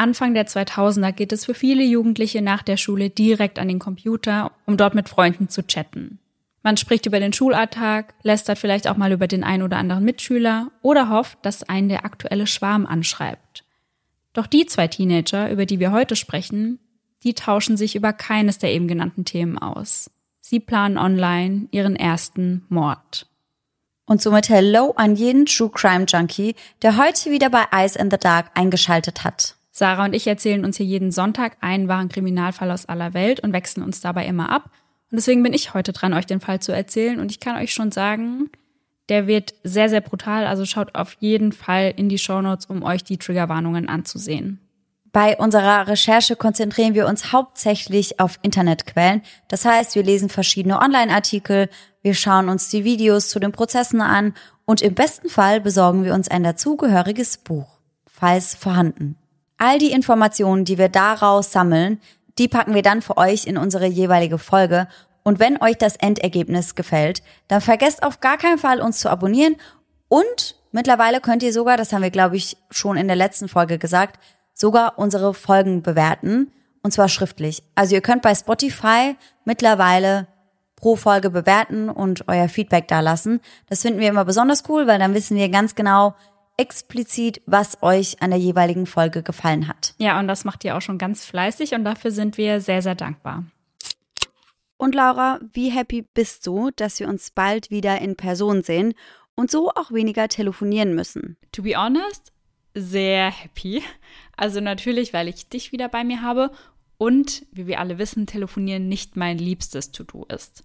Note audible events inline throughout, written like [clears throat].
Anfang der 2000er geht es für viele Jugendliche nach der Schule direkt an den Computer, um dort mit Freunden zu chatten. Man spricht über den Schulalltag, lästert vielleicht auch mal über den ein oder anderen Mitschüler oder hofft, dass einen der aktuelle Schwarm anschreibt. Doch die zwei Teenager, über die wir heute sprechen, die tauschen sich über keines der eben genannten Themen aus. Sie planen online ihren ersten Mord. Und somit Hello an jeden True Crime Junkie, der heute wieder bei Eyes in the Dark eingeschaltet hat. Sarah und ich erzählen uns hier jeden Sonntag einen wahren Kriminalfall aus aller Welt und wechseln uns dabei immer ab. Und deswegen bin ich heute dran, euch den Fall zu erzählen. Und ich kann euch schon sagen, der wird sehr, sehr brutal. Also schaut auf jeden Fall in die Shownotes, um euch die Triggerwarnungen anzusehen. Bei unserer Recherche konzentrieren wir uns hauptsächlich auf Internetquellen. Das heißt, wir lesen verschiedene Online-Artikel, wir schauen uns die Videos zu den Prozessen an und im besten Fall besorgen wir uns ein dazugehöriges Buch, falls vorhanden. All die Informationen, die wir daraus sammeln, die packen wir dann für euch in unsere jeweilige Folge. Und wenn euch das Endergebnis gefällt, dann vergesst auf gar keinen Fall, uns zu abonnieren. Und mittlerweile könnt ihr sogar, das haben wir, glaube ich, schon in der letzten Folge gesagt, sogar unsere Folgen bewerten. Und zwar schriftlich. Also ihr könnt bei Spotify mittlerweile pro Folge bewerten und euer Feedback da lassen. Das finden wir immer besonders cool, weil dann wissen wir ganz genau, explizit, was euch an der jeweiligen Folge gefallen hat. Ja, und das macht ihr auch schon ganz fleißig und dafür sind wir sehr, sehr dankbar. Und Laura, wie happy bist du, dass wir uns bald wieder in Person sehen und so auch weniger telefonieren müssen? To be honest, sehr happy. Also natürlich, weil ich dich wieder bei mir habe und, wie wir alle wissen, telefonieren nicht mein liebstes To-Do ist.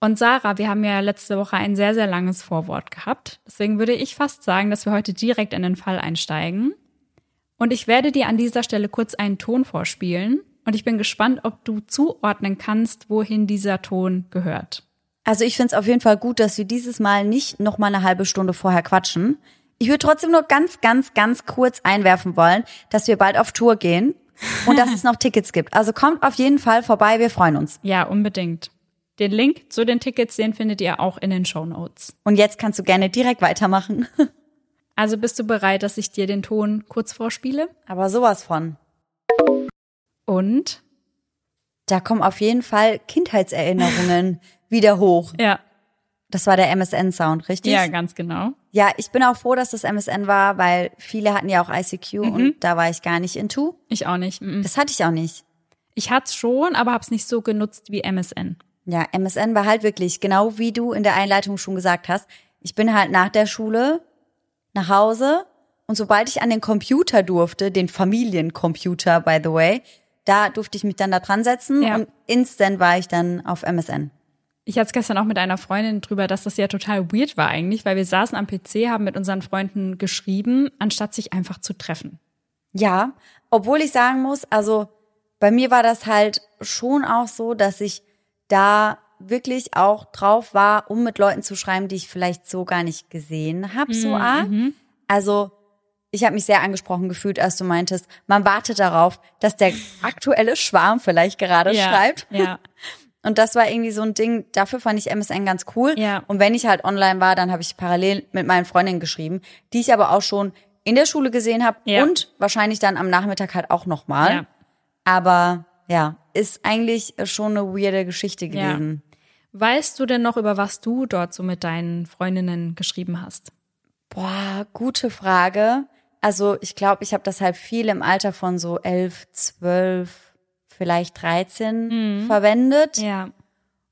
Und Sarah, wir haben ja letzte Woche ein sehr, sehr langes Vorwort gehabt. Deswegen würde ich fast sagen, dass wir heute direkt in den Fall einsteigen. Und ich werde dir an dieser Stelle kurz einen Ton vorspielen. Und ich bin gespannt, ob du zuordnen kannst, wohin dieser Ton gehört. Also ich finde es auf jeden Fall gut, dass wir dieses Mal nicht noch mal eine halbe Stunde vorher quatschen. Ich würde trotzdem nur ganz, ganz, ganz kurz einwerfen wollen, dass wir bald auf Tour gehen und dass [laughs] es noch Tickets gibt. Also kommt auf jeden Fall vorbei, wir freuen uns. Ja, unbedingt. Den Link zu den Tickets, den findet ihr auch in den Show Notes. Und jetzt kannst du gerne direkt weitermachen. [laughs] Also bist du bereit, dass ich dir den Ton kurz vorspiele? Aber sowas von. Und? Da kommen auf jeden Fall Kindheitserinnerungen [laughs] wieder hoch. Ja. Das war der MSN-Sound, richtig? Ja, ganz genau. Ja, ich bin auch froh, dass das MSN war, weil viele hatten ja auch ICQ mhm. und da war ich gar nicht into. Ich auch nicht. Mhm. Das hatte ich auch nicht. Ich hatte es schon, aber habe es nicht so genutzt wie MSN. Ja, MSN war halt wirklich, genau wie du in der Einleitung schon gesagt hast. Ich bin halt nach der Schule nach Hause Und sobald ich an den Computer durfte, den Familiencomputer, by the way, da durfte ich mich dann da dran setzen Ja. und instant war ich dann auf MSN. Ich hatte es gestern auch mit einer Freundin drüber, dass das ja total weird war eigentlich, weil wir saßen am PC, haben mit unseren Freunden geschrieben, anstatt sich einfach zu treffen. Ja, obwohl ich sagen muss, also bei mir war das halt schon auch so, dass ich da wirklich auch drauf war, um mit Leuten zu schreiben, die ich vielleicht so gar nicht gesehen habe, so arg. Also ich habe mich sehr angesprochen gefühlt, als du meintest, man wartet darauf, dass der aktuelle Schwarm vielleicht gerade schreibt. Ja. [laughs] Und das war irgendwie so ein Ding, dafür fand ich MSN ganz cool. Ja. Und wenn ich halt online war, dann habe ich parallel mit meinen Freundinnen geschrieben, die ich aber auch schon in der Schule gesehen habe Ja. und wahrscheinlich dann am Nachmittag halt auch nochmal. Ja. Aber ja, ist eigentlich schon eine weirde Geschichte gewesen. Weißt du denn noch, über was du dort so mit deinen Freundinnen geschrieben hast? Boah, gute Frage. Also ich glaube, ich habe das halt viel im Alter von so elf, zwölf, vielleicht 13 verwendet. Mhm. Ja.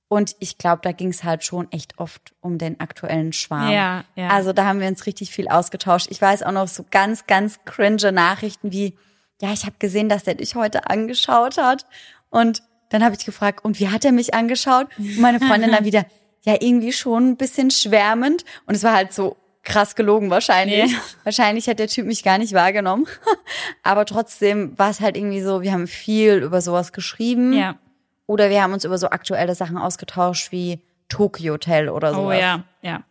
Und ich glaube, da ging es halt schon echt oft um den aktuellen Schwarm. Ja, ja. Also da haben wir uns richtig viel ausgetauscht. Ich weiß auch noch so ganz, ganz cringe Nachrichten wie, ja, ich habe gesehen, dass der dich heute angeschaut hat. Und dann habe ich gefragt, und wie hat er mich angeschaut? Und meine Freundin dann wieder, ja, irgendwie schon ein bisschen schwärmend. Und es war halt so krass gelogen wahrscheinlich. Ja. Wahrscheinlich hat der Typ mich gar nicht wahrgenommen. [laughs] Aber trotzdem war es halt irgendwie so, wir haben viel über sowas geschrieben. Ja. Oder wir haben uns über so aktuelle Sachen ausgetauscht wie Tokyo Hotel oder Oh sowas. ja, ja.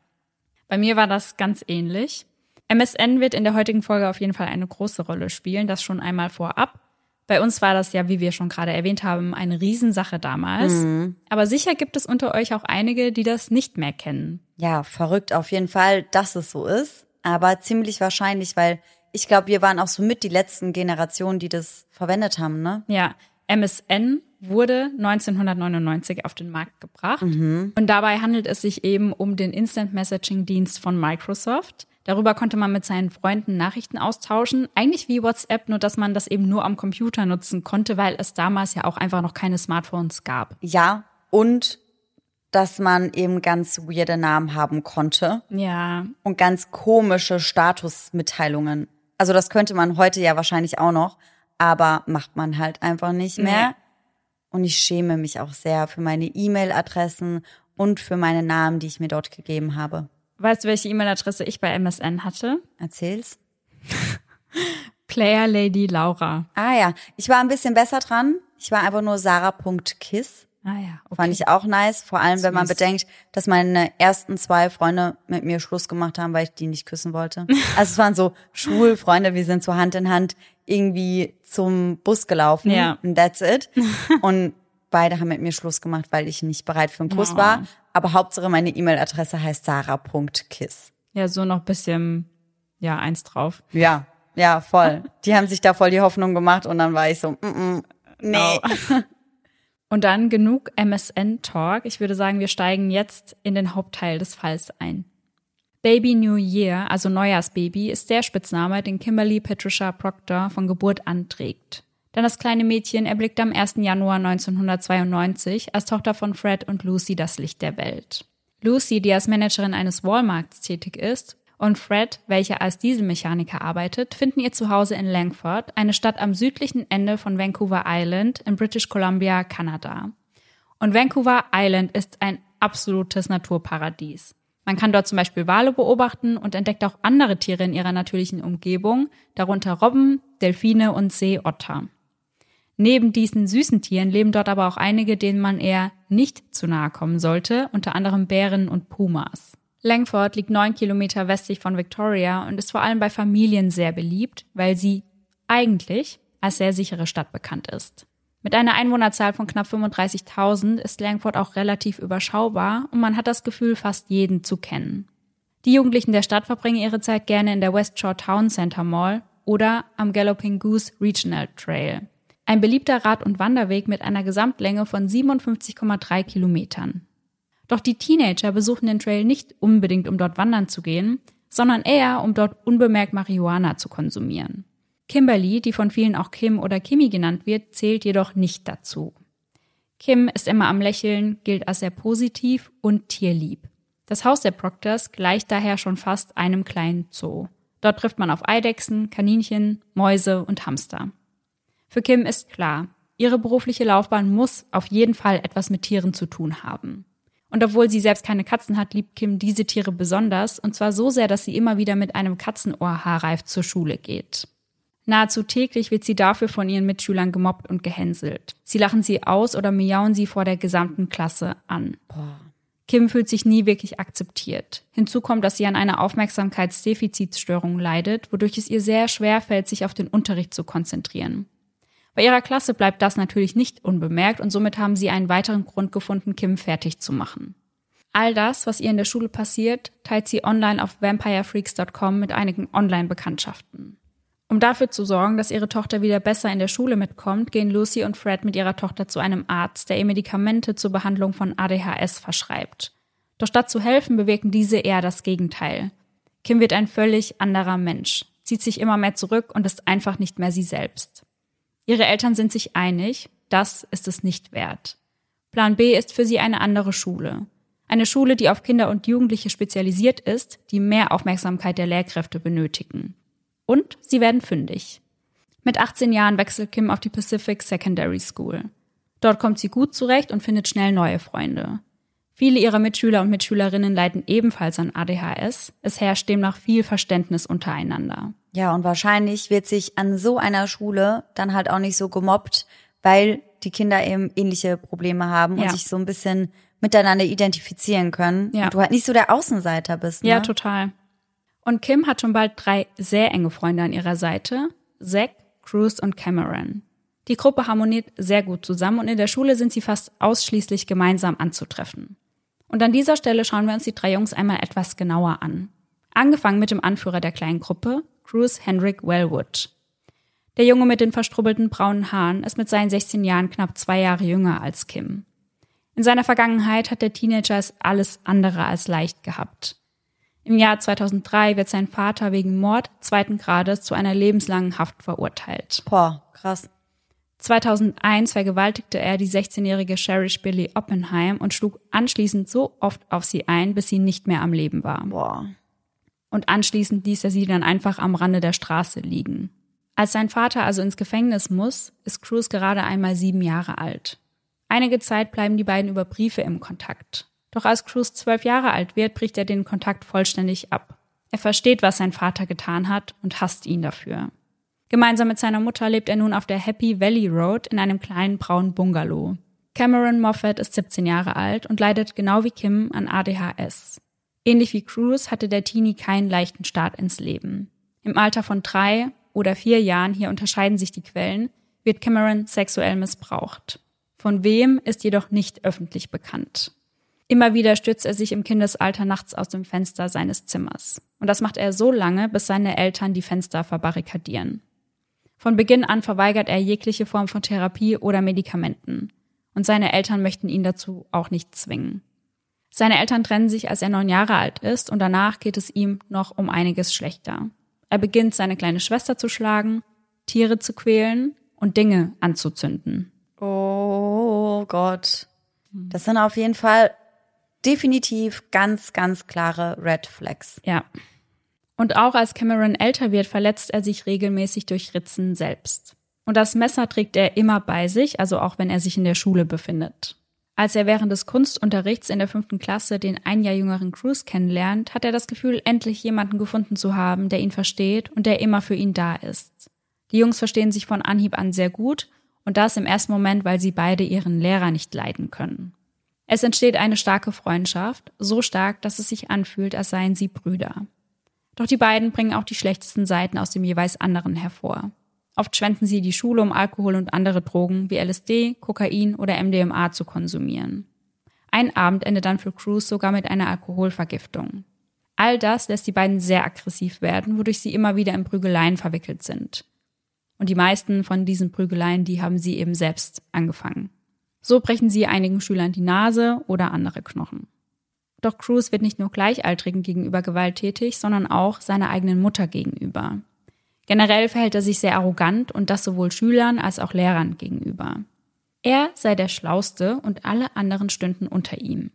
Bei mir war das ganz ähnlich. MSN wird in der heutigen Folge auf jeden Fall eine große Rolle spielen, das schon einmal vorab. Bei uns war das ja, wie wir schon gerade erwähnt haben, eine Riesensache damals. Mhm. Aber sicher gibt es unter euch auch einige, die das nicht mehr kennen. Ja, verrückt auf jeden Fall, dass es so ist. Aber ziemlich wahrscheinlich, weil ich glaube, wir waren auch so mit die letzten Generationen, die das verwendet haben, ne? Ja, MSN wurde 1999 auf den Markt gebracht. Und dabei handelt es sich eben um den Instant Messaging Dienst von Microsoft. Darüber konnte man mit seinen Freunden Nachrichten austauschen. Eigentlich wie WhatsApp, nur dass man das eben nur am Computer nutzen konnte, weil es damals ja auch einfach noch keine Smartphones gab. Ja, und dass man eben ganz weirde Namen haben konnte Ja, und ganz komische Statusmitteilungen. Also das könnte man heute ja wahrscheinlich auch noch, aber macht man halt einfach nicht mehr. Nee. Und ich schäme mich auch sehr für meine E-Mail-Adressen und für meine Namen, die ich mir dort gegeben habe. Weißt du, welche E-Mail-Adresse ich bei MSN hatte? Erzähl's. [laughs] Player Lady Laura. Ah ja, ich war ein bisschen besser dran. Ich war einfach nur sarah.kiss. Ah ja, okay. Fand ich auch nice, vor allem wenn man bedenkt, dass meine ersten zwei Freunde mit mir Schluss gemacht haben, weil ich die nicht küssen wollte. [laughs] Also es waren so Schulfreunde, wir sind so Hand in Hand irgendwie zum Bus gelaufen Ja. and that's it. Und beide haben mit mir Schluss gemacht, weil ich nicht bereit für einen Kuss Oh. war. Aber Hauptsache meine E-Mail-Adresse heißt sarah.kiss. Ja, so noch bisschen, ja, eins drauf. Ja, ja, voll. [laughs] Die haben sich da voll die Hoffnung gemacht und dann war ich so, mm, mm, nee. [laughs] Und dann genug MSN-Talk. Ich würde sagen, wir steigen jetzt in den Hauptteil des Falls ein. Baby New Year, also Neujahrsbaby, ist der Spitzname, den Kimberly Patricia Proctor von Geburt an trägt. Denn das kleine Mädchen erblickte am 1. Januar 1992 als Tochter von Fred und Lucy das Licht der Welt. Lucy, die als Managerin eines Walmarts tätig ist, und Fred, welcher als Dieselmechaniker arbeitet, finden ihr Zuhause in Langford, eine Stadt am südlichen Ende von Vancouver Island in British Columbia, Kanada. Und Vancouver Island ist ein absolutes Naturparadies. Man kann dort zum Beispiel Wale beobachten und entdeckt auch andere Tiere in ihrer natürlichen Umgebung, darunter Robben, Delfine und Seeotter. Neben diesen süßen Tieren leben dort aber auch einige, denen man eher nicht zu nahe kommen sollte, unter anderem Bären und Pumas. Langford liegt neun Kilometer westlich von Victoria und ist vor allem bei Familien sehr beliebt, weil sie eigentlich als sehr sichere Stadt bekannt ist. Mit einer Einwohnerzahl von knapp 35.000 ist Langford auch relativ überschaubar und man hat das Gefühl, fast jeden zu kennen. Die Jugendlichen der Stadt verbringen ihre Zeit gerne in der West Shore Town Center Mall oder am Galloping Goose Regional Trail. Ein beliebter Rad- und Wanderweg mit einer Gesamtlänge von 57,3 Kilometern. Doch die Teenager besuchen den Trail nicht unbedingt, um dort wandern zu gehen, sondern eher, um dort unbemerkt Marihuana zu konsumieren. Kimberly, die von vielen auch Kim oder Kimi genannt wird, zählt jedoch nicht dazu. Kim ist immer am Lächeln, gilt als sehr positiv und tierlieb. Das Haus der Proctors gleicht daher schon fast einem kleinen Zoo. Dort trifft man auf Eidechsen, Kaninchen, Mäuse und Hamster. Für Kim ist klar, ihre berufliche Laufbahn muss auf jeden Fall etwas mit Tieren zu tun haben. Und obwohl sie selbst keine Katzen hat, liebt Kim diese Tiere besonders, und zwar so sehr, dass sie immer wieder mit einem Katzenohrhaarreif zur Schule geht. Nahezu täglich wird sie dafür von ihren Mitschülern gemobbt und gehänselt. Sie lachen sie aus oder miauen sie vor der gesamten Klasse an. Kim fühlt sich nie wirklich akzeptiert. Hinzu kommt, dass sie an einer Aufmerksamkeitsdefizitstörung leidet, wodurch es ihr sehr schwer fällt, sich auf den Unterricht zu konzentrieren. Bei ihrer Klasse bleibt das natürlich nicht unbemerkt und somit haben sie einen weiteren Grund gefunden, Kim fertig zu machen. All das, was ihr in der Schule passiert, teilt sie online auf vampirefreaks.com mit einigen Online-Bekanntschaften. Um dafür zu sorgen, dass ihre Tochter wieder besser in der Schule mitkommt, gehen Lucy und Fred mit ihrer Tochter zu einem Arzt, der ihr Medikamente zur Behandlung von ADHS verschreibt. Doch statt zu helfen, bewirken diese eher das Gegenteil. Kim wird ein völlig anderer Mensch, zieht sich immer mehr zurück und ist einfach nicht mehr sie selbst. Ihre Eltern sind sich einig, das ist es nicht wert. Plan B ist für sie eine andere Schule. Eine Schule, die auf Kinder und Jugendliche spezialisiert ist, die mehr Aufmerksamkeit der Lehrkräfte benötigen. Und sie werden fündig. Mit 18 Jahren wechselt Kim auf die Pacific Secondary School. Dort kommt sie gut zurecht und findet schnell neue Freunde. Viele ihrer Mitschüler und Mitschülerinnen leiden ebenfalls an ADHS. Es herrscht demnach viel Verständnis untereinander. Ja, und wahrscheinlich wird sich an so einer Schule dann halt auch nicht so gemobbt, weil die Kinder eben ähnliche Probleme haben und ja. sich so ein bisschen miteinander identifizieren können. Ja. Und du halt nicht so der Außenseiter bist. Ne? Ja, total. Und Kim hat schon bald drei sehr enge Freunde an ihrer Seite. Zack, Cruz und Cameron. Die Gruppe harmoniert sehr gut zusammen und in der Schule sind sie fast ausschließlich gemeinsam anzutreffen. Und an dieser Stelle schauen wir uns die drei Jungs einmal etwas genauer an. Angefangen mit dem Anführer der kleinen Gruppe, Cruz Hendrick Wellwood. Der Junge mit den verstrubbelten braunen Haaren ist mit seinen 16 Jahren knapp zwei Jahre jünger als Kim. In seiner Vergangenheit hat der Teenager es alles andere als leicht gehabt. Im Jahr 2003 wird sein Vater wegen Mord zweiten Grades zu einer lebenslangen Haft verurteilt. Boah, krass. 2001 vergewaltigte er die 16-jährige Cherish Billy Oppenheim und schlug anschließend so oft auf sie ein, bis sie nicht mehr am Leben war. Boah. Und anschließend ließ er sie dann einfach am Rande der Straße liegen. Als sein Vater also ins Gefängnis muss, ist Cruz gerade einmal sieben Jahre alt. Einige Zeit bleiben die beiden über Briefe im Kontakt. Doch als Cruz zwölf Jahre alt wird, bricht er den Kontakt vollständig ab. Er versteht, was sein Vater getan hat und hasst ihn dafür. Gemeinsam mit seiner Mutter lebt er nun auf der Happy Valley Road in einem kleinen braunen Bungalow. Cameron Moffat ist 17 Jahre alt und leidet genau wie Kim an ADHS. Ähnlich wie Cruz hatte der Teenie keinen leichten Start ins Leben. Im Alter von drei oder vier Jahren, hier unterscheiden sich die Quellen, wird Cameron sexuell missbraucht. Von wem ist jedoch nicht öffentlich bekannt. Immer wieder stürzt er sich im Kindesalter nachts aus dem Fenster seines Zimmers. Und das macht er so lange, bis seine Eltern die Fenster verbarrikadieren. Von Beginn an verweigert er jegliche Form von Therapie oder Medikamenten. Und seine Eltern möchten ihn dazu auch nicht zwingen. Seine Eltern trennen sich, als er neun Jahre alt ist, und danach geht es ihm noch um einiges schlechter. Er beginnt, seine kleine Schwester zu schlagen, Tiere zu quälen und Dinge anzuzünden. Oh Gott. Das sind auf jeden Fall definitiv ganz, ganz klare Red Flags. Ja. Und auch als Cameron älter wird, verletzt er sich regelmäßig durch Ritzen selbst. Und das Messer trägt er immer bei sich, also auch wenn er sich in der Schule befindet. Als er während des Kunstunterrichts in der fünften Klasse den ein Jahr jüngeren Cruz kennenlernt, hat er das Gefühl, endlich jemanden gefunden zu haben, der ihn versteht und der immer für ihn da ist. Die Jungs verstehen sich von Anhieb an sehr gut und das im ersten Moment, weil sie beide ihren Lehrer nicht leiden können. Es entsteht eine starke Freundschaft, so stark, dass es sich anfühlt, als seien sie Brüder. Doch die beiden bringen auch die schlechtesten Seiten aus dem jeweils anderen hervor. Oft schwenden sie die Schule, um Alkohol und andere Drogen wie LSD, Kokain oder MDMA zu konsumieren. Ein Abend endet dann für Cruz sogar mit einer Alkoholvergiftung. All das lässt die beiden sehr aggressiv werden, wodurch sie immer wieder in Prügeleien verwickelt sind. Und die meisten von diesen Prügeleien, die haben sie eben selbst angefangen. So brechen sie einigen Schülern die Nase oder andere Knochen. Doch Cruz wird nicht nur Gleichaltrigen gegenüber gewalttätig, sondern auch seiner eigenen Mutter gegenüber. Generell verhält er sich sehr arrogant und das sowohl Schülern als auch Lehrern gegenüber. Er sei der Schlauste und alle anderen stünden unter ihm.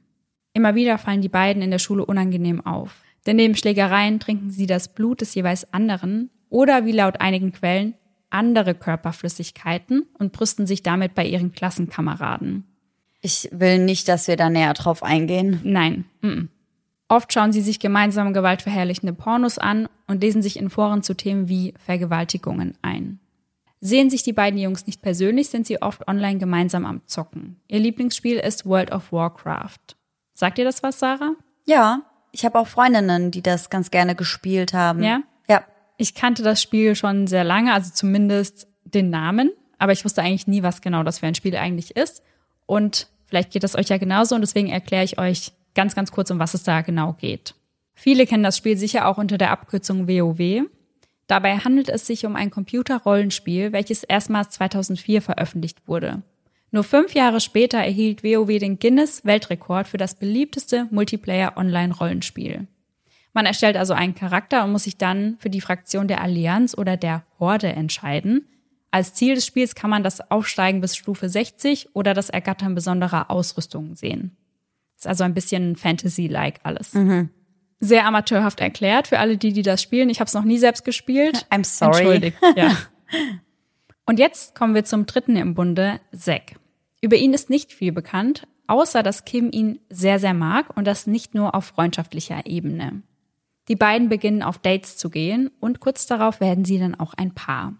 Immer wieder fallen die beiden in der Schule unangenehm auf. Denn neben Schlägereien trinken sie das Blut des jeweils anderen oder wie laut einigen Quellen andere Körperflüssigkeiten und brüsten sich damit bei ihren Klassenkameraden. Ich will nicht, dass wir da näher drauf eingehen. Nein. Mm -mm. Oft schauen sie sich gemeinsam gewaltverherrlichende Pornos an und lesen sich in Foren zu Themen wie Vergewaltigungen ein. Sehen sich die beiden Jungs nicht persönlich, sind sie oft online gemeinsam am Zocken. Ihr Lieblingsspiel ist World of Warcraft. Sagt ihr das was, Sarah? Ja, ich habe auch Freundinnen, die das ganz gerne gespielt haben. Ja? Ja. Ich kannte das Spiel schon sehr lange, also zumindest den Namen, aber ich wusste eigentlich nie, was genau das für ein Spiel eigentlich ist. Und vielleicht geht das euch ja genauso und deswegen erkläre ich euch ganz, ganz kurz, um was es da genau geht. Viele kennen das Spiel sicher auch unter der Abkürzung WoW. Dabei handelt es sich um ein Computerrollenspiel, welches erstmals 2004 veröffentlicht wurde. Nur fünf Jahre später erhielt WoW den Guinness-Weltrekord für das beliebteste Multiplayer-Online-Rollenspiel. Man erstellt also einen Charakter und muss sich dann für die Fraktion der Allianz oder der Horde entscheiden. Als Ziel des Spiels kann man das Aufsteigen bis Stufe 60 oder das Ergattern besonderer Ausrüstungen sehen. Ist also ein bisschen Fantasy-like alles. Mhm. Sehr amateurhaft erklärt für alle die, die das spielen. Ich habe es noch nie selbst gespielt. I'm sorry. Entschuldigt, [laughs] ja. Und jetzt kommen wir zum dritten im Bunde, Zack. Über ihn ist nicht viel bekannt, außer dass Kim ihn sehr, sehr mag und das nicht nur auf freundschaftlicher Ebene. Die beiden beginnen auf Dates zu gehen und kurz darauf werden sie dann auch ein Paar.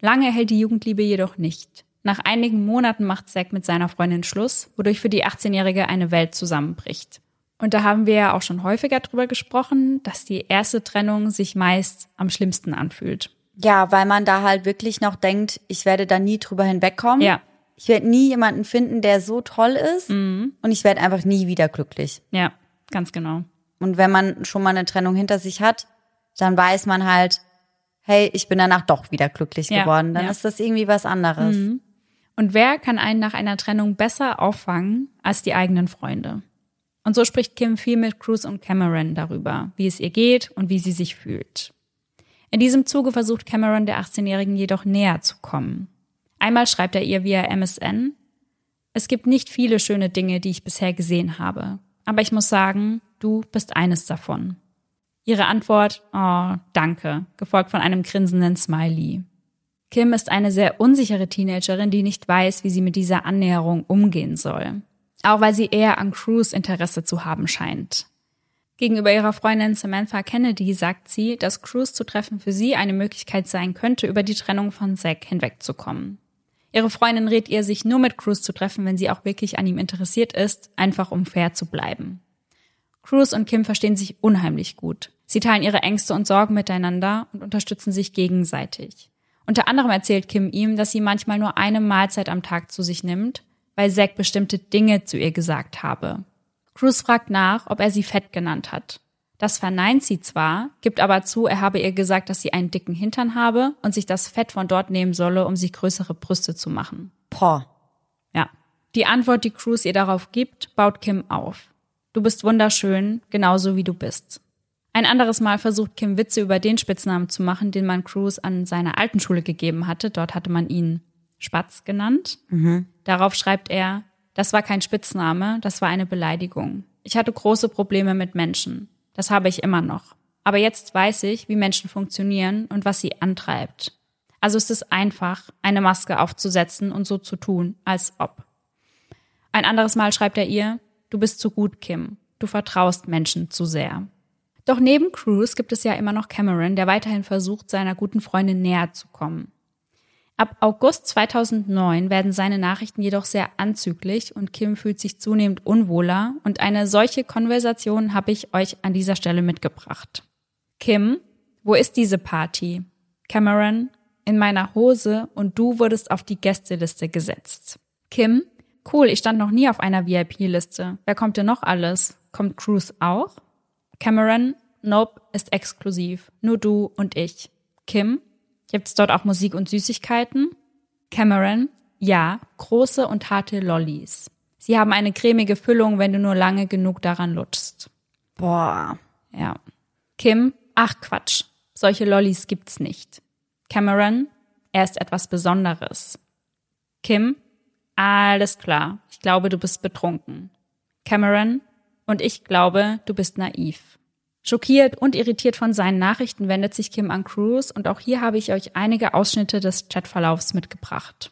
Lange hält die Jugendliebe jedoch nicht. Nach einigen Monaten macht Zack mit seiner Freundin Schluss, wodurch für die 18-Jährige eine Welt zusammenbricht. Und da haben wir ja auch schon häufiger drüber gesprochen, dass die erste Trennung sich meist am schlimmsten anfühlt. Ja, weil man da halt wirklich noch denkt, ich werde da nie drüber hinwegkommen. Ja. Ich werde nie jemanden finden, der so toll ist. Mhm. Und ich werde einfach nie wieder glücklich. Ja, ganz genau. Und wenn man schon mal eine Trennung hinter sich hat, dann weiß man halt, hey, ich bin danach doch wieder glücklich Ja, geworden. Dann ja. ist das irgendwie was anderes. Mhm. Und wer kann einen nach einer Trennung besser auffangen als die eigenen Freunde? Und so spricht Kim viel mit Cruz und Cameron darüber, wie es ihr geht und wie sie sich fühlt. In diesem Zuge versucht Cameron der 18-Jährigen jedoch näher zu kommen. Einmal schreibt er ihr via MSN, es gibt nicht viele schöne Dinge, die ich bisher gesehen habe, aber ich muss sagen, du bist eines davon. Ihre Antwort, oh, danke, gefolgt von einem grinsenden Smiley. Kim ist eine sehr unsichere Teenagerin, die nicht weiß, wie sie mit dieser Annäherung umgehen soll. Auch weil sie eher an Cruz Interesse zu haben scheint. Gegenüber ihrer Freundin Samantha Kennedy sagt sie, dass Cruz zu treffen für sie eine Möglichkeit sein könnte, über die Trennung von Zack hinwegzukommen. Ihre Freundin rät ihr, sich nur mit Cruz zu treffen, wenn sie auch wirklich an ihm interessiert ist, einfach um fair zu bleiben. Cruz und Kim verstehen sich unheimlich gut. Sie teilen ihre Ängste und Sorgen miteinander und unterstützen sich gegenseitig. Unter anderem erzählt Kim ihm, dass sie manchmal nur eine Mahlzeit am Tag zu sich nimmt, weil Zack bestimmte Dinge zu ihr gesagt habe. Cruz fragt nach, ob er sie fett genannt hat. Das verneint sie zwar, gibt aber zu, er habe ihr gesagt, dass sie einen dicken Hintern habe und sich das Fett von dort nehmen solle, um sich größere Brüste zu machen. Boah. Ja. Die Antwort, die Cruz ihr darauf gibt, baut Kim auf. Du bist wunderschön, genauso wie du bist. Ein anderes Mal versucht Kim Witze über den Spitznamen zu machen, den man Cruz an seiner alten Schule gegeben hatte. Dort hatte man ihn Spatz genannt. Darauf schreibt er, das war kein Spitzname, das war eine Beleidigung. Ich hatte große Probleme mit Menschen. Das habe ich immer noch. Aber jetzt weiß ich, wie Menschen funktionieren und was sie antreibt. Also ist es einfach, eine Maske aufzusetzen und so zu tun, als ob. Ein anderes Mal schreibt er ihr, du bist zu gut, Kim. Du vertraust Menschen zu sehr. Doch neben Cruz gibt es ja immer noch Cameron, der weiterhin versucht, seiner guten Freundin näher zu kommen. Ab August 2009 werden seine Nachrichten jedoch sehr anzüglich und Kim fühlt sich zunehmend unwohler und eine solche Konversation habe ich euch an dieser Stelle mitgebracht. Kim, wo ist diese Party? Cameron, in meiner Hose und du wurdest auf die Gästeliste gesetzt. Kim, cool, ich stand noch nie auf einer VIP-Liste. Wer kommt denn noch alles? Kommt Cruz auch? Cameron, nope, ist exklusiv. Nur du und ich. Kim, gibt's dort auch Musik und Süßigkeiten? Cameron, ja, große und harte Lollis. Sie haben eine cremige Füllung, wenn du nur lange genug daran lutschst. Boah. Ja. Kim, ach Quatsch, solche Lollis gibt's nicht. Cameron, er ist etwas Besonderes. Kim, alles klar, ich glaube, du bist betrunken. Cameron, und ich glaube, du bist naiv. Schockiert und irritiert von seinen Nachrichten wendet sich Kim an Cruz und auch hier habe ich euch einige Ausschnitte des Chatverlaufs mitgebracht.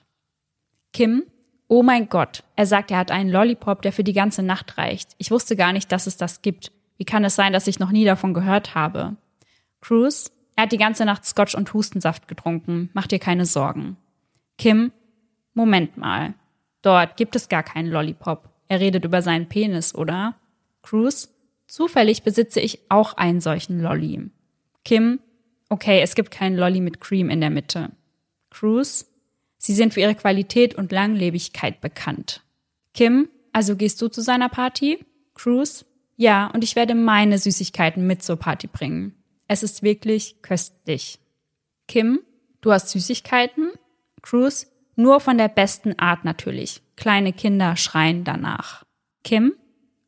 Kim, oh mein Gott, er sagt, er hat einen Lollipop, der für die ganze Nacht reicht. Ich wusste gar nicht, dass es das gibt. Wie kann es sein, dass ich noch nie davon gehört habe? Cruz, er hat die ganze Nacht Scotch und Hustensaft getrunken. Mach dir keine Sorgen. Kim, Moment mal. Dort gibt es gar keinen Lollipop. Er redet über seinen Penis, oder? Cruz, zufällig besitze ich auch einen solchen Lolly. Kim, okay, es gibt keinen Lolly mit Cream in der Mitte. Cruz, sie sind für ihre Qualität und Langlebigkeit bekannt. Kim, also gehst du zu seiner Party? Cruz, ja, und ich werde meine Süßigkeiten mit zur Party bringen. Es ist wirklich köstlich. Kim, du hast Süßigkeiten? Cruz, nur von der besten Art natürlich. Kleine Kinder schreien danach. Kim,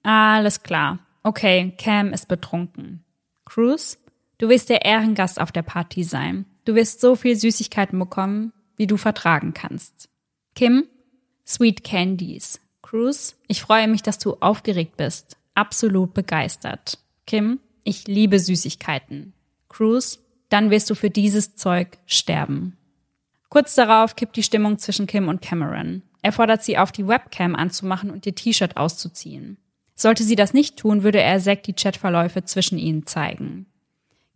alles klar. Okay, Cam ist betrunken. Cruz, du wirst der Ehrengast auf der Party sein. Du wirst so viel Süßigkeiten bekommen, wie du vertragen kannst. Kim, Sweet Candies. Cruz, ich freue mich, dass du aufgeregt bist. Absolut begeistert. Kim, ich liebe Süßigkeiten. Cruz, dann wirst du für dieses Zeug sterben. Kurz darauf kippt die Stimmung zwischen Kim und Cameron. Er fordert sie auf, die Webcam anzumachen und ihr T-Shirt auszuziehen. Sollte sie das nicht tun, würde er Zack die Chatverläufe zwischen ihnen zeigen.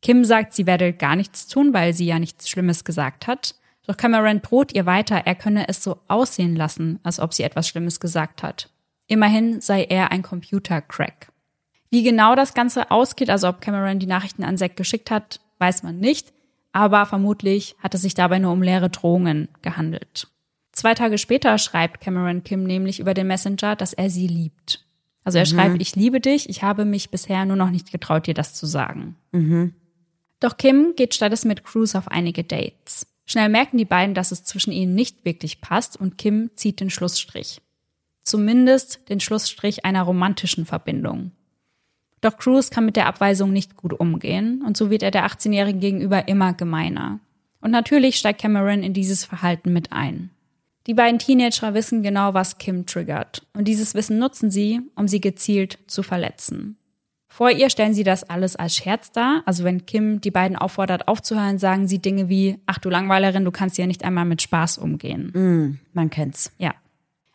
Kim sagt, sie werde gar nichts tun, weil sie ja nichts Schlimmes gesagt hat. Doch Cameron droht ihr weiter, er könne es so aussehen lassen, als ob sie etwas Schlimmes gesagt hat. Immerhin sei er ein Computer-Crack. Wie genau das Ganze ausgeht, also ob Cameron die Nachrichten an Zack geschickt hat, weiß man nicht, aber vermutlich hat es sich dabei nur um leere Drohungen gehandelt. Zwei Tage später schreibt Cameron Kim nämlich über den Messenger, dass er sie liebt. Also er mhm. schreibt, ich liebe dich, ich habe mich bisher nur noch nicht getraut, dir das zu sagen. Mhm. Doch Kim geht stattdessen mit Cruz auf einige Dates. Schnell merken die beiden, dass es zwischen ihnen nicht wirklich passt und Kim zieht den Schlussstrich. Zumindest den Schlussstrich einer romantischen Verbindung. Doch Cruz kann mit der Abweisung nicht gut umgehen und so wird er der 18-Jährigen gegenüber immer gemeiner. Und natürlich steigt Cameron in dieses Verhalten mit ein. Die beiden Teenager wissen genau, was Kim triggert und dieses Wissen nutzen sie, um sie gezielt zu verletzen. Vor ihr stellen sie das alles als Scherz dar, also wenn Kim die beiden auffordert aufzuhören, sagen sie Dinge wie, ach du Langweilerin, du kannst ja nicht einmal mit Spaß umgehen. Mm, man kennt's. Ja.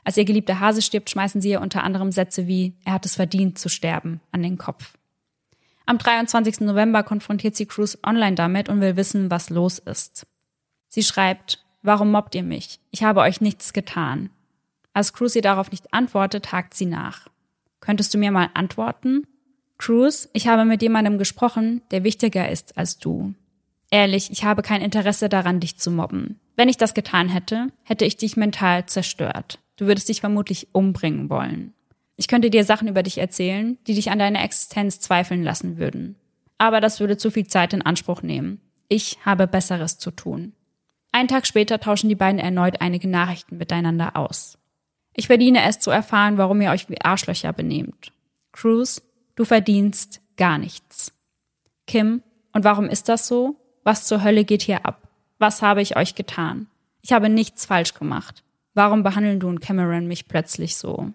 Als ihr geliebter Hase stirbt, schmeißen sie ihr unter anderem Sätze wie, er hat es verdient zu sterben, an den Kopf. Am 23. November konfrontiert sie Cruz online damit und will wissen, was los ist. Sie schreibt, warum mobbt ihr mich? Ich habe euch nichts getan. Als Cruz ihr darauf nicht antwortet, hakt sie nach. Könntest du mir mal antworten? Cruz, ich habe mit jemandem gesprochen, der wichtiger ist als du. Ehrlich, ich habe kein Interesse daran, dich zu mobben. Wenn ich das getan hätte, hätte ich dich mental zerstört. Du würdest dich vermutlich umbringen wollen. Ich könnte dir Sachen über dich erzählen, die dich an deiner Existenz zweifeln lassen würden. Aber das würde zu viel Zeit in Anspruch nehmen. Ich habe Besseres zu tun. Einen Tag später tauschen die beiden erneut einige Nachrichten miteinander aus. Ich verdiene es zu erfahren, warum ihr euch wie Arschlöcher benehmt. Cruz, du verdienst gar nichts. Kim, und warum ist das so? Was zur Hölle geht hier ab? Was habe ich euch getan? Ich habe nichts falsch gemacht. Warum behandeln du und Cameron mich plötzlich so?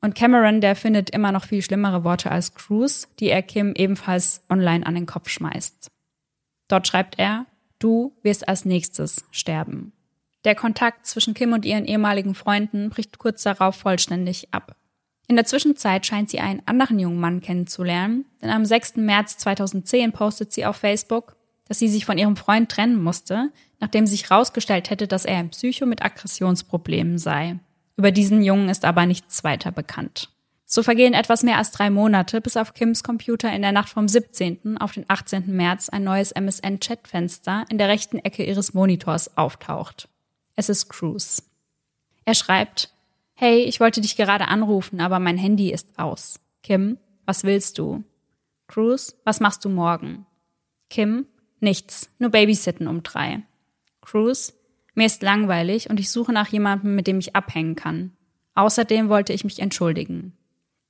Und Cameron, der findet immer noch viel schlimmere Worte als Cruz, die er Kim ebenfalls online an den Kopf schmeißt. Dort schreibt er, du wirst als nächstes sterben. Der Kontakt zwischen Kim und ihren ehemaligen Freunden bricht kurz darauf vollständig ab. In der Zwischenzeit scheint sie einen anderen jungen Mann kennenzulernen, denn am 6. März 2010 postet sie auf Facebook, dass sie sich von ihrem Freund trennen musste, nachdem sich herausgestellt hätte, dass er ein Psycho mit Aggressionsproblemen sei. Über diesen Jungen ist aber nichts weiter bekannt. So vergehen etwas mehr als drei Monate, bis auf Kims Computer in der Nacht vom 17. auf den 18. März ein neues MSN-Chatfenster in der rechten Ecke ihres Monitors auftaucht. Es ist Cruz. Er schreibt, Hey, ich wollte dich gerade anrufen, aber mein Handy ist aus. Kim, was willst du? Cruz, was machst du morgen? Kim, Nichts, nur Babysitten um drei. Cruz, mir ist langweilig und ich suche nach jemandem, mit dem ich abhängen kann. Außerdem wollte ich mich entschuldigen.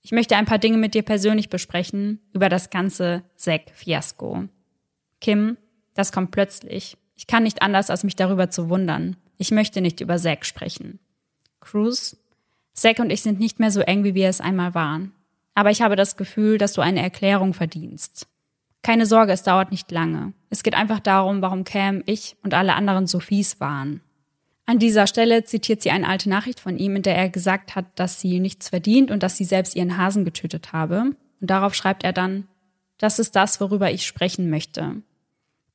Ich möchte ein paar Dinge mit dir persönlich besprechen über das ganze Zack-Fiasko. Kim, das kommt plötzlich. Ich kann nicht anders, als mich darüber zu wundern. Ich möchte nicht über Zack sprechen. Cruz, Zack und ich sind nicht mehr so eng, wie wir es einmal waren. Aber ich habe das Gefühl, dass du eine Erklärung verdienst. Keine Sorge, es dauert nicht lange. Es geht einfach darum, warum Cam, ich und alle anderen so fies waren. An dieser Stelle zitiert sie eine alte Nachricht von ihm, in der er gesagt hat, dass sie nichts verdient und dass sie selbst ihren Hasen getötet habe. Und darauf schreibt er dann, das ist das, worüber ich sprechen möchte.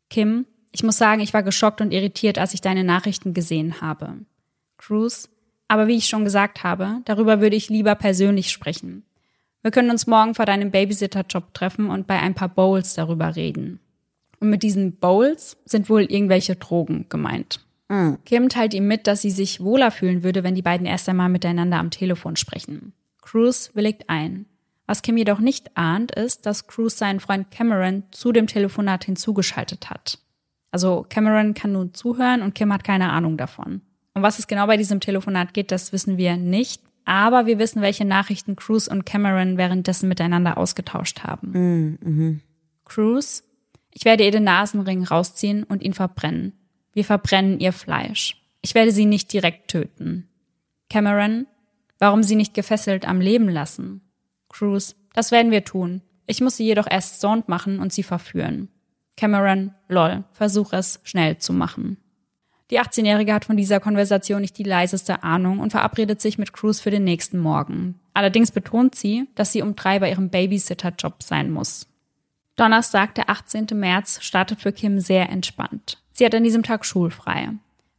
Kim, ich muss sagen, ich war geschockt und irritiert, als ich deine Nachrichten gesehen habe. Cruz, aber wie ich schon gesagt habe, darüber würde ich lieber persönlich sprechen. Wir können uns morgen vor deinem Babysitter-Job treffen und bei ein paar Bowls darüber reden. Und mit diesen Bowls sind wohl irgendwelche Drogen gemeint. Mhm. Kim teilt ihm mit, dass sie sich wohler fühlen würde, wenn die beiden erst einmal miteinander am Telefon sprechen. Cruz willigt ein. Was Kim jedoch nicht ahnt, ist, dass Cruz seinen Freund Cameron zu dem Telefonat hinzugeschaltet hat. Also Cameron kann nun zuhören und Kim hat keine Ahnung davon. Um was es genau bei diesem Telefonat geht, das wissen wir nicht, aber wir wissen, welche Nachrichten Cruz und Cameron währenddessen miteinander ausgetauscht haben. Mhm. mhm. Cruz, ich werde ihr den Nasenring rausziehen und ihn verbrennen. Wir verbrennen ihr Fleisch. Ich werde sie nicht direkt töten. Cameron, warum sie nicht gefesselt am Leben lassen? Cruz, das werden wir tun. Ich muss sie jedoch erst stoned machen und sie verführen. Cameron, lol, versuch es schnell zu machen. Die 18-Jährige hat von dieser Konversation nicht die leiseste Ahnung und verabredet sich mit Cruz für den nächsten Morgen. Allerdings betont sie, dass sie um drei bei ihrem Babysitter-Job sein muss. Donnerstag, der 18. März, startet für Kim sehr entspannt. Sie hat an diesem Tag schulfrei.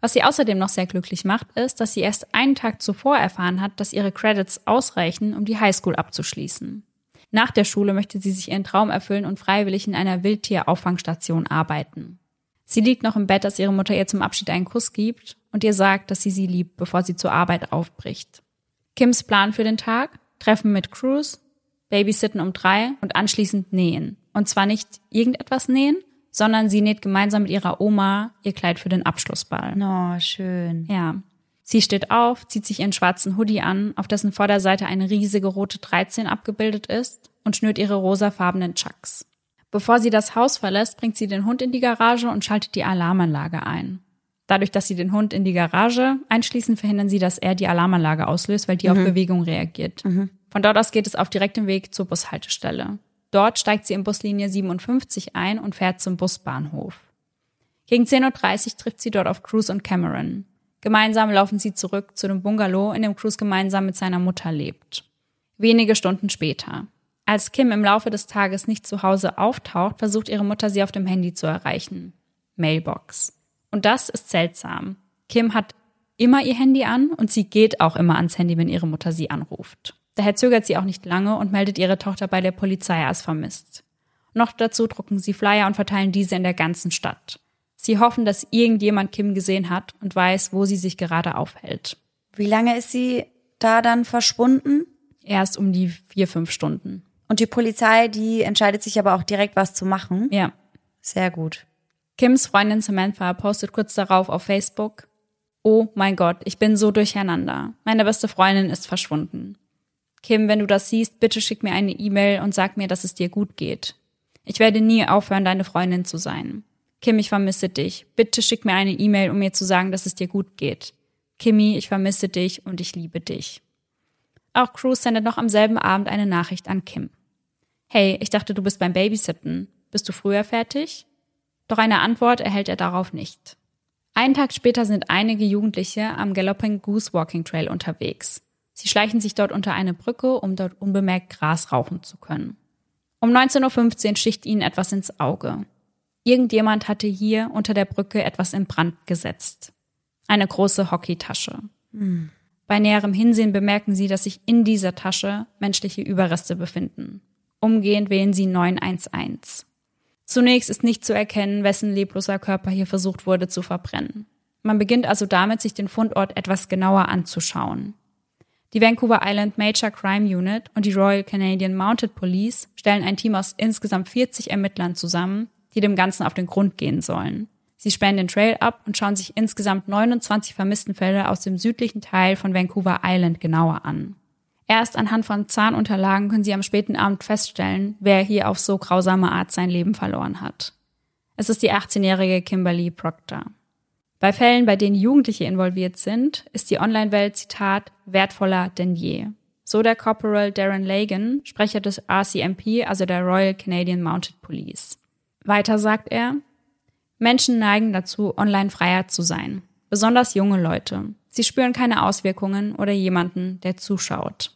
Was sie außerdem noch sehr glücklich macht, ist, dass sie erst einen Tag zuvor erfahren hat, dass ihre Credits ausreichen, um die Highschool abzuschließen. Nach der Schule möchte sie sich ihren Traum erfüllen und freiwillig in einer Wildtierauffangstation arbeiten. Sie liegt noch im Bett, als ihre Mutter ihr zum Abschied einen Kuss gibt und ihr sagt, dass sie sie liebt, bevor sie zur Arbeit aufbricht. Kims Plan für den Tag? Treffen mit Cruz, Babysitten um drei und anschließend nähen. Und zwar nicht irgendetwas nähen, sondern sie näht gemeinsam mit ihrer Oma ihr Kleid für den Abschlussball. Oh, schön. Ja. Sie steht auf, zieht sich ihren schwarzen Hoodie an, auf dessen Vorderseite eine riesige rote 13 abgebildet ist und schnürt ihre rosafarbenen Chucks. Bevor sie das Haus verlässt, bringt sie den Hund in die Garage und schaltet die Alarmanlage ein. Dadurch, dass sie den Hund in die Garage einschließen, verhindern sie, dass er die Alarmanlage auslöst, weil die mhm. auf Bewegung reagiert. Mhm. Von dort aus geht es auf direktem Weg zur Bushaltestelle. Dort steigt sie in Buslinie 57 ein und fährt zum Busbahnhof. Gegen 10.30 Uhr trifft sie dort auf Cruz und Cameron. Gemeinsam laufen sie zurück zu dem Bungalow, in dem Cruz gemeinsam mit seiner Mutter lebt. Wenige Stunden später. Als Kim im Laufe des Tages nicht zu Hause auftaucht, versucht ihre Mutter sie auf dem Handy zu erreichen. Mailbox. Und das ist seltsam. Kim hat immer ihr Handy an und sie geht auch immer ans Handy, wenn ihre Mutter sie anruft. Daher zögert sie auch nicht lange und meldet ihre Tochter bei der Polizei als vermisst. Noch dazu drucken sie Flyer und verteilen diese in der ganzen Stadt. Sie hoffen, dass irgendjemand Kim gesehen hat und weiß, wo sie sich gerade aufhält. Wie lange ist sie da dann verschwunden? Erst um die vier, fünf Stunden. Und die Polizei, die entscheidet sich aber auch direkt, was zu machen. Ja. Sehr gut. Kims Freundin Samantha postet kurz darauf auf Facebook, Oh mein Gott, ich bin so durcheinander. Meine beste Freundin ist verschwunden. Kim, wenn du das siehst, bitte schick mir eine E-Mail und sag mir, dass es dir gut geht. Ich werde nie aufhören, deine Freundin zu sein. Kim, ich vermisse dich. Bitte schick mir eine E-Mail, um mir zu sagen, dass es dir gut geht. Kimmy, ich vermisse dich und ich liebe dich. Auch Cruz sendet noch am selben Abend eine Nachricht an Kim. Hey, ich dachte, du bist beim Babysitten. Bist du früher fertig? Doch eine Antwort erhält er darauf nicht. Einen Tag später sind einige Jugendliche am Galloping Goose Walking Trail unterwegs. Sie schleichen sich dort unter eine Brücke, um dort unbemerkt Gras rauchen zu können. Um 19.15 Uhr sticht ihnen etwas ins Auge. Irgendjemand hatte hier unter der Brücke etwas in Brand gesetzt. Eine große Hockeytasche. Hm. Bei näherem Hinsehen bemerken sie, dass sich in dieser Tasche menschliche Überreste befinden. Umgehend wählen sie 911. Zunächst ist nicht zu erkennen, wessen lebloser Körper hier versucht wurde zu verbrennen. Man beginnt also damit, sich den Fundort etwas genauer anzuschauen. Die Vancouver Island Major Crime Unit und die Royal Canadian Mounted Police stellen ein Team aus insgesamt 40 Ermittlern zusammen, die dem Ganzen auf den Grund gehen sollen. Sie sperren den Trail ab und schauen sich insgesamt 29 vermissten Fälle aus dem südlichen Teil von Vancouver Island genauer an. Erst anhand von Zahnunterlagen können sie am späten Abend feststellen, wer hier auf so grausame Art sein Leben verloren hat. Es ist die 18-jährige Kimberly Proctor. Bei Fällen, bei denen Jugendliche involviert sind, ist die Online-Welt, Zitat, wertvoller denn je. So der Corporal Darren Lagan, Sprecher des RCMP, also der Royal Canadian Mounted Police. Weiter sagt er, Menschen neigen dazu, online freier zu sein. Besonders junge Leute. Sie spüren keine Auswirkungen oder jemanden, der zuschaut.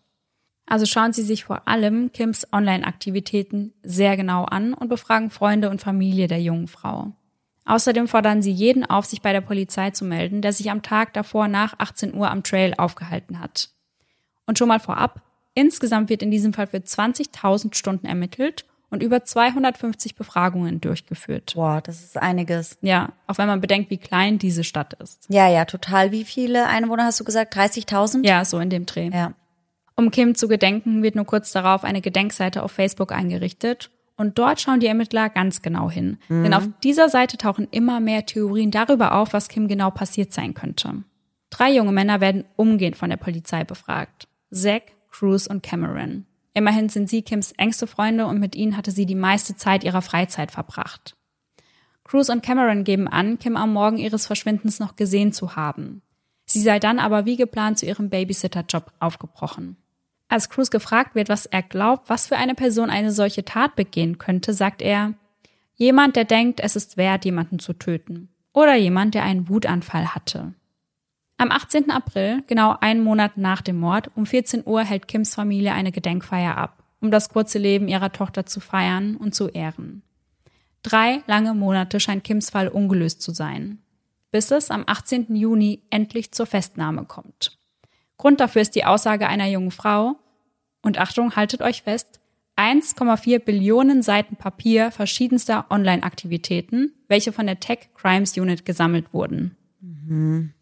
Also schauen Sie sich vor allem Kims Online-Aktivitäten sehr genau an und befragen Freunde und Familie der jungen Frau. Außerdem fordern sie jeden auf, sich bei der Polizei zu melden, der sich am Tag davor nach 18 Uhr am Trail aufgehalten hat. Und schon mal vorab, insgesamt wird in diesem Fall für 20.000 Stunden ermittelt und über 250 Befragungen durchgeführt. Boah, das ist einiges. Ja, auch wenn man bedenkt, wie klein diese Stadt ist. Ja, ja, total. Wie viele Einwohner hast du gesagt? 30.000? Ja, so in dem Dreh. Ja. Um Kim zu gedenken, wird nur kurz darauf eine Gedenkseite auf Facebook eingerichtet und dort schauen die Ermittler ganz genau hin. Mhm. Denn auf dieser Seite tauchen immer mehr Theorien darüber auf, was Kim genau passiert sein könnte. Drei junge Männer werden umgehend von der Polizei befragt. Zack, Cruz und Cameron. Immerhin sind sie Kims engste Freunde und mit ihnen hatte sie die meiste Zeit ihrer Freizeit verbracht. Cruz und Cameron geben an, Kim am Morgen ihres Verschwindens noch gesehen zu haben. Sie sei dann aber wie geplant zu ihrem Babysitter-Job aufgebrochen. Als Cruz gefragt wird, was er glaubt, was für eine Person eine solche Tat begehen könnte, sagt er, jemand, der denkt, es ist wert, jemanden zu töten. Oder jemand, der einen Wutanfall hatte. Am 18. April, genau einen Monat nach dem Mord, um 14 Uhr hält Kims Familie eine Gedenkfeier ab, um das kurze Leben ihrer Tochter zu feiern und zu ehren. Drei lange Monate scheint Kims Fall ungelöst zu sein, bis es am 18. Juni endlich zur Festnahme kommt. Grund dafür ist die Aussage einer jungen Frau, und Achtung, haltet euch fest, 1,4 Billionen Seiten Papier verschiedenster Online-Aktivitäten, welche von der Tech Crimes Unit gesammelt wurden. Mhm.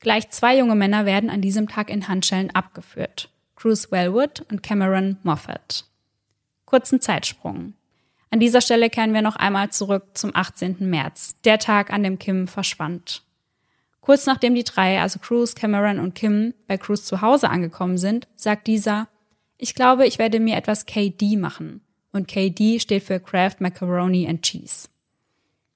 Gleich zwei junge Männer werden an diesem Tag in Handschellen abgeführt. Bruce Wellwood und Cameron Moffat. Kurzen Zeitsprung. An dieser Stelle kehren wir noch einmal zurück zum 18. März, der Tag, an dem Kim verschwand. Kurz nachdem die drei, also Cruz, Cameron und Kim, bei Cruz zu Hause angekommen sind, sagt dieser, ich glaube, ich werde mir etwas KD machen. Und KD steht für Kraft Macaroni and Cheese.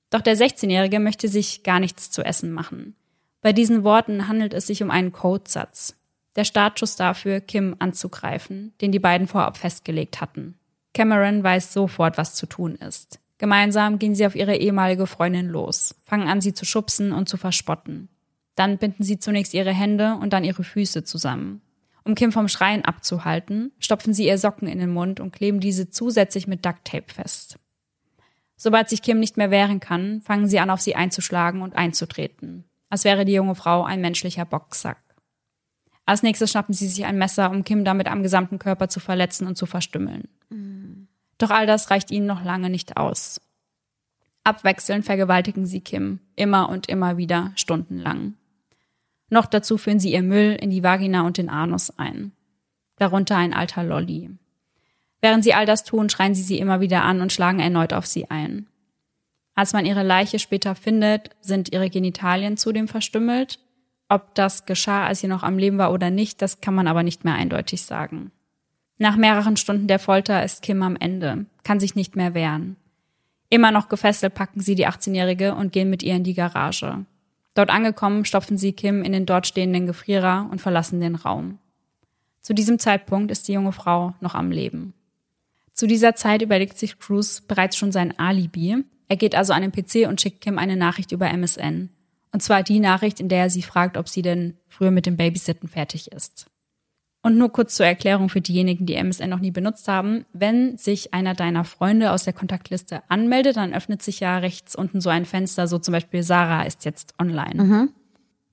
Doch der 16-Jährige möchte sich gar nichts zu essen machen. Bei diesen Worten handelt es sich um einen Codesatz. Der Startschuss dafür, Kim anzugreifen, den die beiden vorab festgelegt hatten. Cameron weiß sofort, was zu tun ist. Gemeinsam gehen sie auf ihre ehemalige Freundin los, fangen an, sie zu schubsen und zu verspotten. Dann binden sie zunächst ihre Hände und dann ihre Füße zusammen. Um Kim vom Schreien abzuhalten, stopfen sie ihr Socken in den Mund und kleben diese zusätzlich mit Ducktape fest. Sobald sich Kim nicht mehr wehren kann, fangen sie an, auf sie einzuschlagen und einzutreten, als wäre die junge Frau ein menschlicher Boxsack. Als nächstes schnappen sie sich ein Messer, um Kim damit am gesamten Körper zu verletzen und zu verstümmeln. Doch all das reicht ihnen noch lange nicht aus. Abwechselnd vergewaltigen sie Kim, immer und immer wieder, stundenlang. Noch dazu führen sie ihr Müll in die Vagina und den Anus ein. Darunter ein alter Lolli. Während sie all das tun, schreien sie sie immer wieder an und schlagen erneut auf sie ein. Als man ihre Leiche später findet, sind ihre Genitalien zudem verstümmelt. Ob das geschah, als sie noch am Leben war oder nicht, das kann man aber nicht mehr eindeutig sagen. Nach mehreren Stunden der Folter ist Kim am Ende, kann sich nicht mehr wehren. Immer noch gefesselt packen sie die 18-Jährige und gehen mit ihr in die Garage. Dort angekommen, stopfen sie Kim in den dort stehenden Gefrierer und verlassen den Raum. Zu diesem Zeitpunkt ist die junge Frau noch am Leben. Zu dieser Zeit überlegt sich Cruz bereits schon sein Alibi. Er geht also an den PC und schickt Kim eine Nachricht über MSN. Und zwar die Nachricht, in der er sie fragt, ob sie denn früher mit dem Babysitten fertig ist. Und nur kurz zur Erklärung für diejenigen, die MSN noch nie benutzt haben. Wenn sich einer deiner Freunde aus der Kontaktliste anmeldet, dann öffnet sich ja rechts unten so ein Fenster, so zum Beispiel Sarah ist jetzt online. Mhm.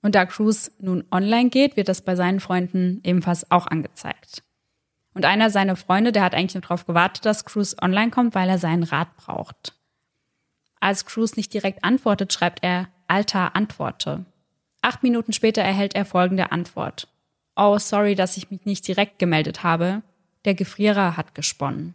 Und da Cruz nun online geht, wird das bei seinen Freunden ebenfalls auch angezeigt. Und einer seiner Freunde, der hat eigentlich nur darauf gewartet, dass Cruz online kommt, weil er seinen Rat braucht. Als Cruz nicht direkt antwortet, schreibt er Alter, antworte. Acht Minuten später erhält er folgende Antwort oh, sorry, dass ich mich nicht direkt gemeldet habe. Der Gefrierer hat gesponnen.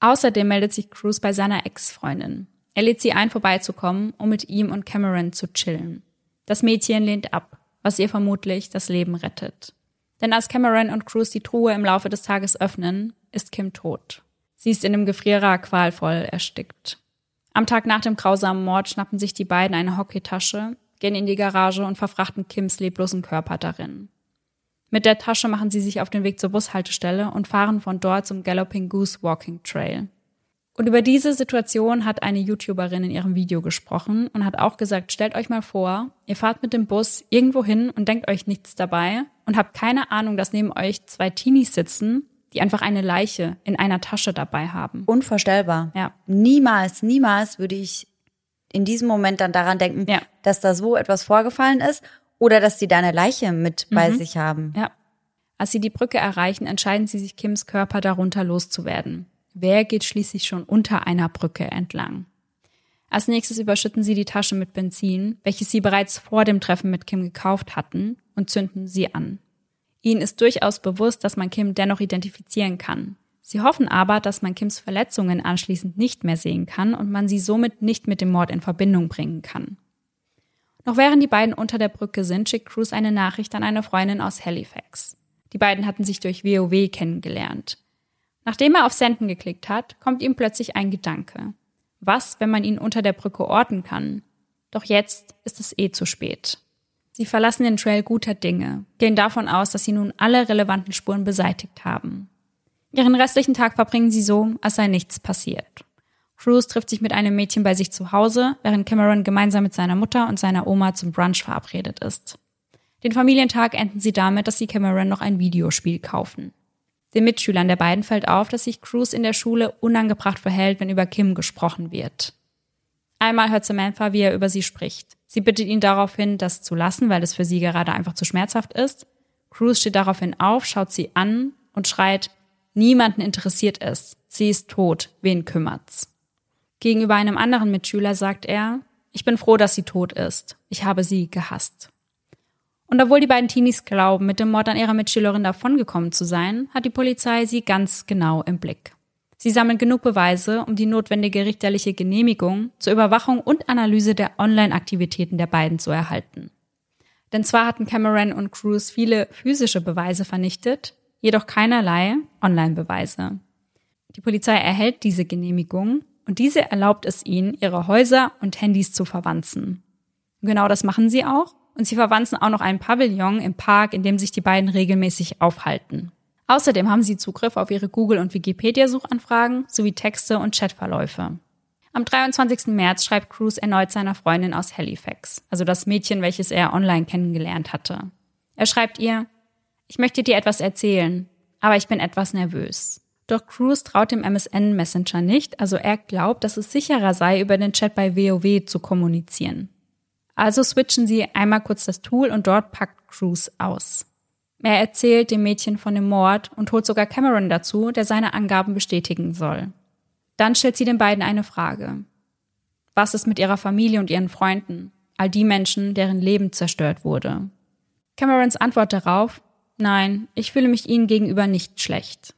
Außerdem meldet sich Cruz bei seiner Ex-Freundin. Er lädt sie ein, vorbeizukommen, um mit ihm und Cameron zu chillen. Das Mädchen lehnt ab, was ihr vermutlich das Leben rettet. Denn als Cameron und Cruz die Truhe im Laufe des Tages öffnen, ist Kim tot. Sie ist in dem Gefrierer qualvoll erstickt. Am Tag nach dem grausamen Mord schnappen sich die beiden eine Hockeytasche, gehen in die Garage und verfrachten Kims leblosen Körper darin. Mit der Tasche machen sie sich auf den Weg zur Bushaltestelle und fahren von dort zum Galloping Goose Walking Trail. Und über diese Situation hat eine YouTuberin in ihrem Video gesprochen und hat auch gesagt, stellt euch mal vor, ihr fahrt mit dem Bus irgendwo hin und denkt euch nichts dabei und habt keine Ahnung, dass neben euch zwei Teenies sitzen, die einfach eine Leiche in einer Tasche dabei haben. Unvorstellbar. Ja. Niemals, niemals würde ich in diesem Moment dann daran denken, Ja. dass da so etwas vorgefallen ist oder dass die da eine Leiche mit bei Mhm. sich haben. Ja. Als sie die Brücke erreichen, entscheiden sie sich, Kims Körper darunter loszuwerden. Wer geht schließlich schon unter einer Brücke entlang? Als nächstes überschütten sie die Tasche mit Benzin, welches sie bereits vor dem Treffen mit Kim gekauft hatten, und zünden sie an. Ihnen ist durchaus bewusst, dass man Kim dennoch identifizieren kann. Sie hoffen aber, dass man Kims Verletzungen anschließend nicht mehr sehen kann und man sie somit nicht mit dem Mord in Verbindung bringen kann. Noch während die beiden unter der Brücke sind, schickt Cruz eine Nachricht an eine Freundin aus Halifax. Die beiden hatten sich durch WoW kennengelernt. Nachdem er auf Senden geklickt hat, kommt ihm plötzlich ein Gedanke. Was, wenn man ihn unter der Brücke orten kann? Doch jetzt ist es eh zu spät. Sie verlassen den Trail guter Dinge, gehen davon aus, dass sie nun alle relevanten Spuren beseitigt haben. Ihren restlichen Tag verbringen sie so, als sei nichts passiert. Cruz trifft sich mit einem Mädchen bei sich zu Hause, während Cameron gemeinsam mit seiner Mutter und seiner Oma zum Brunch verabredet ist. Den Familientag enden sie damit, dass sie Cameron noch ein Videospiel kaufen. Den Mitschülern der beiden fällt auf, dass sich Cruz in der Schule unangebracht verhält, wenn über Kim gesprochen wird. Einmal hört Samantha, wie er über sie spricht. Sie bittet ihn daraufhin, das zu lassen, weil es für sie gerade einfach zu schmerzhaft ist. Cruz steht daraufhin auf, schaut sie an und schreit, niemanden interessiert es. Sie ist tot. Wen kümmert's? Gegenüber einem anderen Mitschüler sagt er, ich bin froh, dass sie tot ist. Ich habe sie gehasst. Und obwohl die beiden Teenies glauben, mit dem Mord an ihrer Mitschülerin davongekommen zu sein, hat die Polizei sie ganz genau im Blick. Sie sammeln genug Beweise, um die notwendige richterliche Genehmigung zur Überwachung und Analyse der Online-Aktivitäten der beiden zu erhalten. Denn zwar hatten Cameron und Cruz viele physische Beweise vernichtet, jedoch keinerlei Online-Beweise. Die Polizei erhält diese Genehmigung und diese erlaubt es ihnen, ihre Häuser und Handys zu verwanzen. Genau das machen sie auch und sie verwanzen auch noch einen Pavillon im Park, in dem sich die beiden regelmäßig aufhalten. Außerdem haben sie Zugriff auf ihre Google- und Wikipedia-Suchanfragen sowie Texte und Chatverläufe. Am 23. März schreibt Cruz erneut seiner Freundin aus Halifax, also das Mädchen, welches er online kennengelernt hatte. Er schreibt ihr, ich möchte dir etwas erzählen, aber ich bin etwas nervös. Doch Cruz traut dem MSN Messenger nicht, also er glaubt, dass es sicherer sei, über den Chat bei WoW zu kommunizieren. Also switchen sie einmal kurz das Tool und dort packt Cruz aus. Er erzählt dem Mädchen von dem Mord und holt sogar Cameron dazu, der seine Angaben bestätigen soll. Dann stellt sie den beiden eine Frage. Was ist mit ihrer Familie und ihren Freunden? All die Menschen, deren Leben zerstört wurde. Camerons Antwort darauf, nein, ich fühle mich ihnen gegenüber nicht schlecht.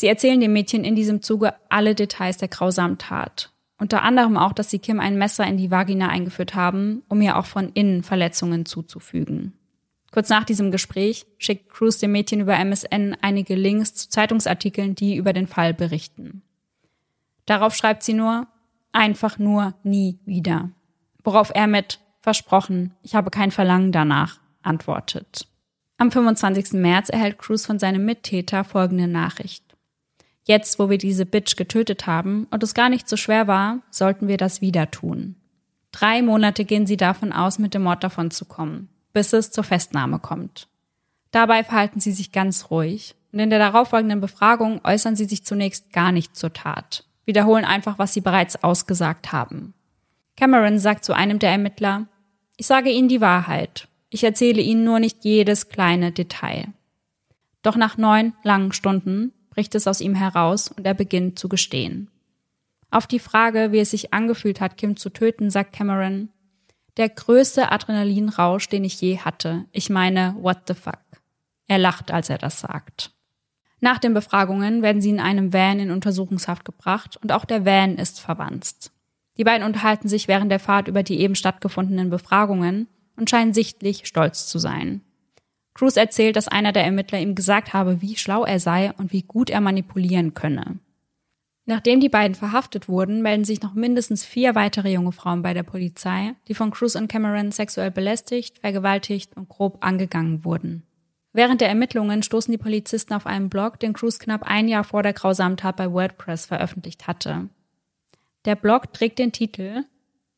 Sie erzählen dem Mädchen in diesem Zuge alle Details der grausamen Tat. Unter anderem auch, dass sie Kim ein Messer in die Vagina eingeführt haben, um ihr auch von innen Verletzungen zuzufügen. Kurz nach diesem Gespräch schickt Cruz dem Mädchen über MSN einige Links zu Zeitungsartikeln, die über den Fall berichten. Darauf schreibt sie nur, einfach nur nie wieder. Worauf er mit versprochen, ich habe kein Verlangen danach, antwortet. Am 25. März erhält Cruz von seinem Mittäter folgende Nachricht. Jetzt, wo wir diese Bitch getötet haben und es gar nicht so schwer war, sollten wir das wieder tun. Drei Monate gehen sie davon aus, mit dem Mord davon zu kommen, bis es zur Festnahme kommt. Dabei verhalten sie sich ganz ruhig und in der darauffolgenden Befragung äußern sie sich zunächst gar nicht zur Tat, wiederholen einfach, was sie bereits ausgesagt haben. Cameron sagt zu einem der Ermittler, ich sage Ihnen die Wahrheit, ich erzähle Ihnen nur nicht jedes kleine Detail. Doch nach neun langen Stunden bricht es aus ihm heraus und er beginnt zu gestehen. Auf die Frage, wie es sich angefühlt hat, Kim zu töten, sagt Cameron, der größte Adrenalinrausch, den ich je hatte. Ich meine, what the fuck? Er lacht, als er das sagt. Nach den Befragungen werden sie in einem Van in Untersuchungshaft gebracht und auch der Van ist verwanzt. Die beiden unterhalten sich während der Fahrt über die eben stattgefundenen Befragungen und scheinen sichtlich stolz zu sein. Cruz erzählt, dass einer der Ermittler ihm gesagt habe, wie schlau er sei und wie gut er manipulieren könne. Nachdem die beiden verhaftet wurden, melden sich noch mindestens vier weitere junge Frauen bei der Polizei, die von Cruz und Cameron sexuell belästigt, vergewaltigt und grob angegangen wurden. Während der Ermittlungen stoßen die Polizisten auf einen Blog, den Cruz knapp ein Jahr vor der grausamen Tat bei WordPress veröffentlicht hatte. Der Blog trägt den Titel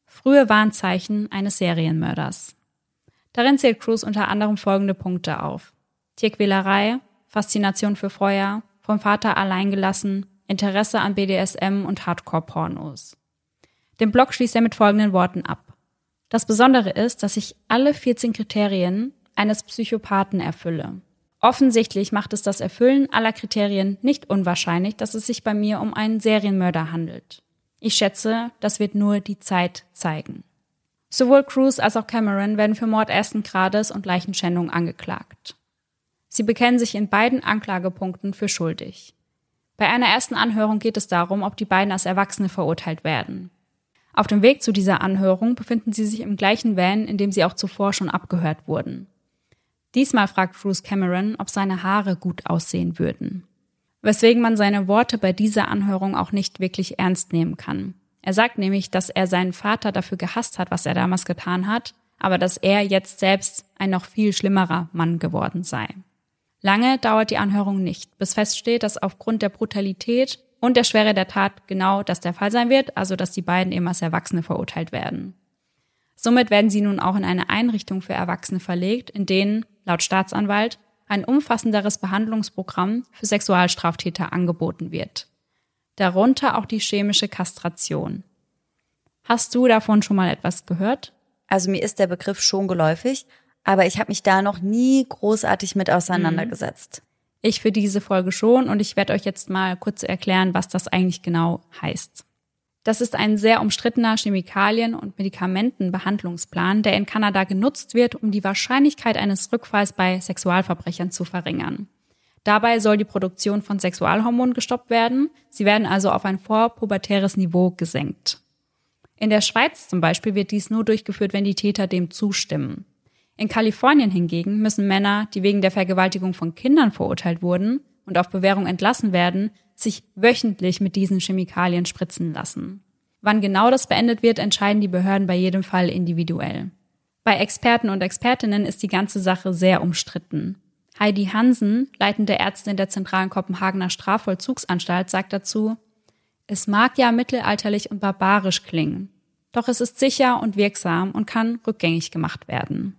Frühe Warnzeichen eines Serienmörders. Darin zählt Cruz unter anderem folgende Punkte auf. Tierquälerei, Faszination für Feuer, vom Vater alleingelassen, Interesse an BDSM und Hardcore-Pornos. Den Blog schließt er mit folgenden Worten ab. Das Besondere ist, dass ich alle 14 Kriterien eines Psychopathen erfülle. Offensichtlich macht es das Erfüllen aller Kriterien nicht unwahrscheinlich, dass es sich bei mir um einen Serienmörder handelt. Ich schätze, das wird nur die Zeit zeigen. Sowohl Cruz als auch Cameron werden für Mord ersten Grades und Leichenschändung angeklagt. Sie bekennen sich in beiden Anklagepunkten für schuldig. Bei einer ersten Anhörung geht es darum, ob die beiden als Erwachsene verurteilt werden. Auf dem Weg zu dieser Anhörung befinden sie sich im gleichen Van, in dem sie auch zuvor schon abgehört wurden. Diesmal fragt Bruce Cameron, ob seine Haare gut aussehen würden. Weswegen man seine Worte bei dieser Anhörung auch nicht wirklich ernst nehmen kann. Er sagt nämlich, dass er seinen Vater dafür gehasst hat, was er damals getan hat, aber dass er jetzt selbst ein noch viel schlimmerer Mann geworden sei. Lange dauert die Anhörung nicht, bis feststeht, dass aufgrund der Brutalität und der Schwere der Tat genau das der Fall sein wird, also dass die beiden eben als Erwachsene verurteilt werden. Somit werden sie nun auch in eine Einrichtung für Erwachsene verlegt, in denen, laut Staatsanwalt, ein umfassenderes Behandlungsprogramm für Sexualstraftäter angeboten wird. Darunter auch die chemische Kastration. Hast du davon schon mal etwas gehört? Also mir ist der Begriff schon geläufig, aber ich habe mich da noch nie großartig mit auseinandergesetzt. Ich für diese Folge schon und ich werde euch jetzt mal kurz erklären, was das eigentlich genau heißt. Das ist ein sehr umstrittener Chemikalien- und Medikamentenbehandlungsplan, der in Kanada genutzt wird, um die Wahrscheinlichkeit eines Rückfalls bei Sexualverbrechern zu verringern. Dabei soll die Produktion von Sexualhormonen gestoppt werden. Sie werden also auf ein vorpubertäres Niveau gesenkt. In der Schweiz zum Beispiel wird dies nur durchgeführt, wenn die Täter dem zustimmen. In Kalifornien hingegen müssen Männer, die wegen der Vergewaltigung von Kindern verurteilt wurden und auf Bewährung entlassen werden, sich wöchentlich mit diesen Chemikalien spritzen lassen. Wann genau das beendet wird, entscheiden die Behörden bei jedem Fall individuell. Bei Experten und Expertinnen ist die ganze Sache sehr umstritten. Heidi Hansen, leitende Ärztin der zentralen Kopenhagener Strafvollzugsanstalt, sagt dazu, es mag ja mittelalterlich und barbarisch klingen, doch es ist sicher und wirksam und kann rückgängig gemacht werden.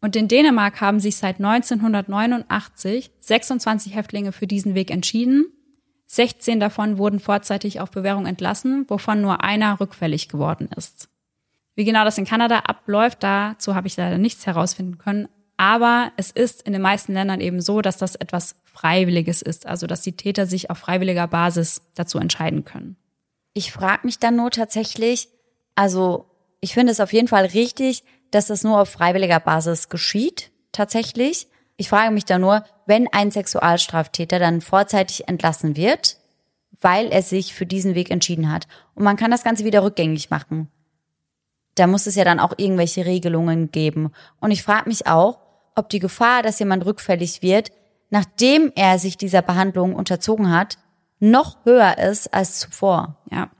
Und in Dänemark haben sich seit 1989 26 Häftlinge für diesen Weg entschieden. 16 davon wurden vorzeitig auf Bewährung entlassen, wovon nur einer rückfällig geworden ist. Wie genau das in Kanada abläuft, dazu habe ich leider nichts herausfinden können. Aber es ist in den meisten Ländern eben so, dass das etwas Freiwilliges ist, also dass die Täter sich auf freiwilliger Basis dazu entscheiden können. Ich frage mich dann nur tatsächlich, also ich finde es auf jeden Fall richtig, dass das nur auf freiwilliger Basis geschieht, tatsächlich. Ich frage mich da nur, wenn ein Sexualstraftäter dann vorzeitig entlassen wird, weil er sich für diesen Weg entschieden hat. Und man kann das Ganze wieder rückgängig machen. Da muss es ja dann auch irgendwelche Regelungen geben. Und ich frage mich auch, ob die Gefahr, dass jemand rückfällig wird, nachdem er sich dieser Behandlung unterzogen hat, noch höher ist als zuvor. Ja.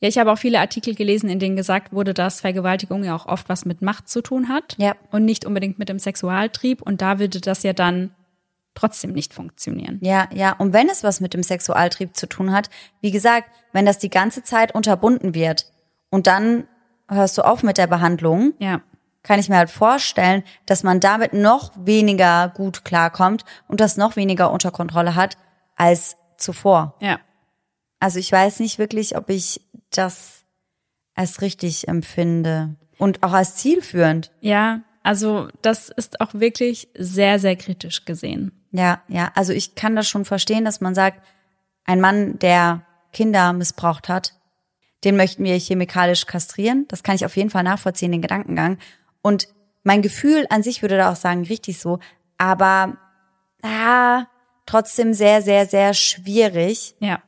Ja, ich habe auch viele Artikel gelesen, in denen gesagt wurde, dass Vergewaltigung ja auch oft was mit Macht zu tun hat ja. und nicht unbedingt mit dem Sexualtrieb. Und da würde das ja dann trotzdem nicht funktionieren. Ja, ja. Und wenn es was mit dem Sexualtrieb zu tun hat, wie gesagt, wenn das die ganze Zeit unterbunden wird und dann hörst du auf mit der Behandlung, ja. Kann ich mir halt vorstellen, dass man damit noch weniger gut klarkommt und das noch weniger unter Kontrolle hat als zuvor. Ja. Also ich weiß nicht wirklich, ob ich das als richtig empfinde und auch als zielführend. Ja, also das ist auch wirklich sehr, sehr kritisch gesehen. Ja, ja, also ich kann das schon verstehen, dass man sagt, ein Mann, der Kinder missbraucht hat, den möchten wir chemikalisch kastrieren. Das kann ich auf jeden Fall nachvollziehen, den Gedankengang. Und mein Gefühl an sich würde da auch sagen, richtig so. Aber ah, trotzdem sehr, sehr, sehr schwierig. Ja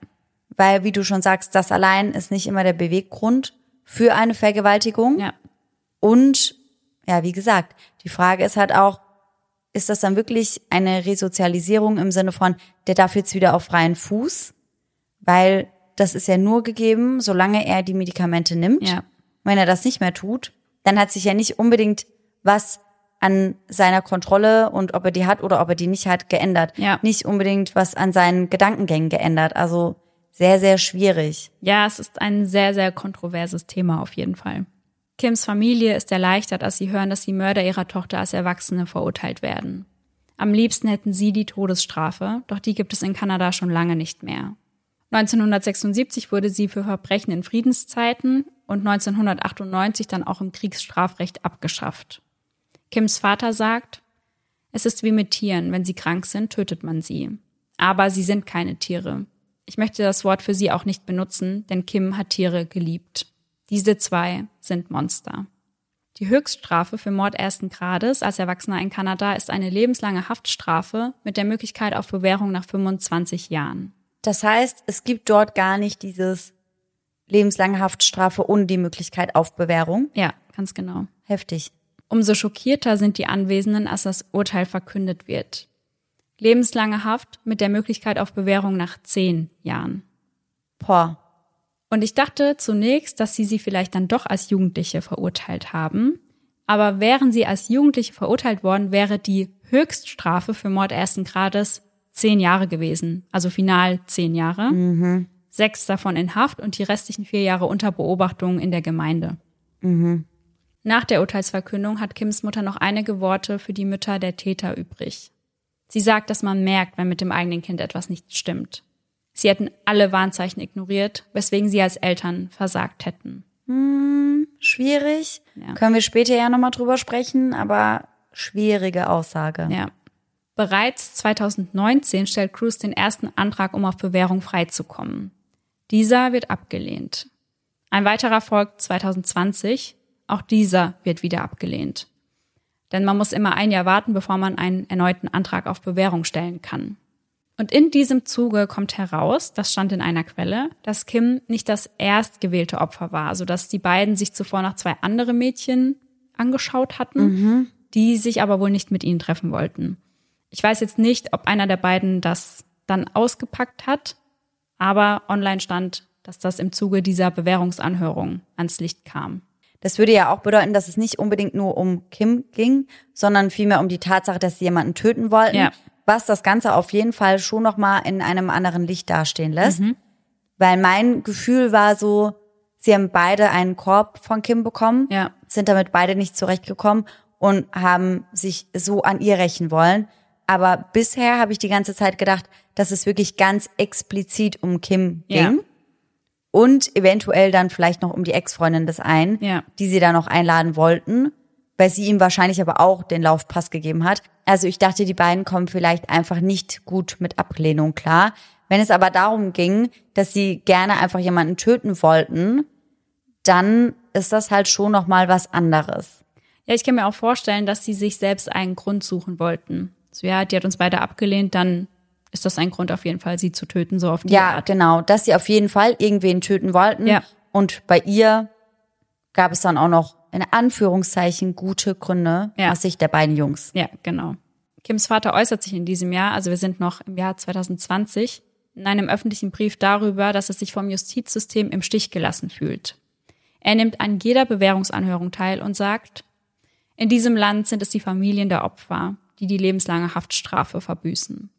weil, wie du schon sagst, das allein ist nicht immer der Beweggrund für eine Vergewaltigung. Ja. Und, ja, wie gesagt, die Frage ist halt auch, ist das dann wirklich eine Resozialisierung im Sinne von, der darf jetzt wieder auf freien Fuß? Weil das ist ja nur gegeben, solange er die Medikamente nimmt. Ja. Wenn er das nicht mehr tut, dann hat sich ja nicht unbedingt was an seiner Kontrolle und ob er die hat oder ob er die nicht hat, geändert. Ja. Nicht unbedingt was an seinen Gedankengängen geändert. Also sehr, sehr schwierig. Ja, es ist ein sehr, sehr kontroverses Thema auf jeden Fall. Kims Familie ist erleichtert, als sie hören, dass die Mörder ihrer Tochter als Erwachsene verurteilt werden. Am liebsten hätten sie die Todesstrafe, doch die gibt es in Kanada schon lange nicht mehr. 1976 wurde sie für Verbrechen in Friedenszeiten und 1998 dann auch im Kriegsstrafrecht abgeschafft. Kims Vater sagt, es ist wie mit Tieren, wenn sie krank sind, tötet man sie. Aber sie sind keine Tiere. Ich möchte das Wort für sie auch nicht benutzen, denn Kim hat Tiere geliebt. Diese zwei sind Monster. Die Höchststrafe für Mord ersten Grades als Erwachsener in Kanada ist eine lebenslange Haftstrafe mit der Möglichkeit auf Bewährung nach 25 Jahren. Das heißt, es gibt dort gar nicht dieses lebenslange Haftstrafe ohne die Möglichkeit auf Bewährung. Ja, ganz genau. Heftig. Umso schockierter sind die Anwesenden, als das Urteil verkündet wird. Lebenslange Haft mit der Möglichkeit auf Bewährung nach zehn Jahren. Boah. Und ich dachte zunächst, dass sie sie vielleicht dann doch als Jugendliche verurteilt haben. Aber wären sie als Jugendliche verurteilt worden, wäre die Höchststrafe für Mord ersten Grades zehn Jahre gewesen. Also final zehn Jahre. Mhm. Sechs davon in Haft und die restlichen vier Jahre unter Beobachtung in der Gemeinde. Mhm. Nach der Urteilsverkündung hat Kims Mutter noch einige Worte für die Mütter der Täter übrig. Sie sagt, dass man merkt, wenn mit dem eigenen Kind etwas nicht stimmt. Sie hätten alle Warnzeichen ignoriert, weswegen sie als Eltern versagt hätten. Hm, schwierig. Ja. Können wir später ja nochmal drüber sprechen, aber schwierige Aussage. Ja. Bereits 2019 stellt Cruz den ersten Antrag, um auf Bewährung freizukommen. Dieser wird abgelehnt. Ein weiterer folgt 2020. Auch dieser wird wieder abgelehnt. Denn man muss immer ein Jahr warten, bevor man einen erneuten Antrag auf Bewährung stellen kann. Und in diesem Zuge kommt heraus, das stand in einer Quelle, dass Kim nicht das erstgewählte Opfer war, also dass die beiden sich zuvor noch zwei andere Mädchen angeschaut hatten, Mhm. die sich aber wohl nicht mit ihnen treffen wollten. Ich weiß jetzt nicht, ob einer der beiden das dann ausgepackt hat, aber online stand, dass das im Zuge dieser Bewährungsanhörung ans Licht kam. Das würde ja auch bedeuten, dass es nicht unbedingt nur um Kim ging, sondern vielmehr um die Tatsache, dass sie jemanden töten wollten, Ja. was das Ganze auf jeden Fall schon noch mal in einem anderen Licht dastehen lässt. Mhm. Weil mein Gefühl war so, sie haben beide einen Korb von Kim bekommen, Ja. sind damit beide nicht zurechtgekommen und haben sich so an ihr rächen wollen. Aber bisher habe ich die ganze Zeit gedacht, dass es wirklich ganz explizit um Kim Ja. ging. Und eventuell dann vielleicht noch um die Ex-Freundin des einen, Ja. die sie da noch einladen wollten, weil sie ihm wahrscheinlich aber auch den Laufpass gegeben hat. Also ich dachte, die beiden kommen vielleicht einfach nicht gut mit Ablehnung klar. Wenn es aber darum ging, dass sie gerne einfach jemanden töten wollten, dann ist das halt schon noch mal was anderes. Ja, ich kann mir auch vorstellen, dass sie sich selbst einen Grund suchen wollten. So, ja, die hat uns beide abgelehnt, dann ist das ein Grund auf jeden Fall, sie zu töten, so auf die Ja, Art. genau, dass sie auf jeden Fall irgendwen töten wollten. Ja. Und bei ihr gab es dann auch noch in Anführungszeichen gute Gründe Ja. aus Sicht der beiden Jungs. Ja, genau. Kims Vater äußert sich in diesem Jahr, also wir sind noch im Jahr 2020, in einem öffentlichen Brief darüber, dass er sich vom Justizsystem im Stich gelassen fühlt. Er nimmt an jeder Bewährungsanhörung teil und sagt, in diesem Land sind es die Familien der Opfer, die die lebenslange Haftstrafe verbüßen.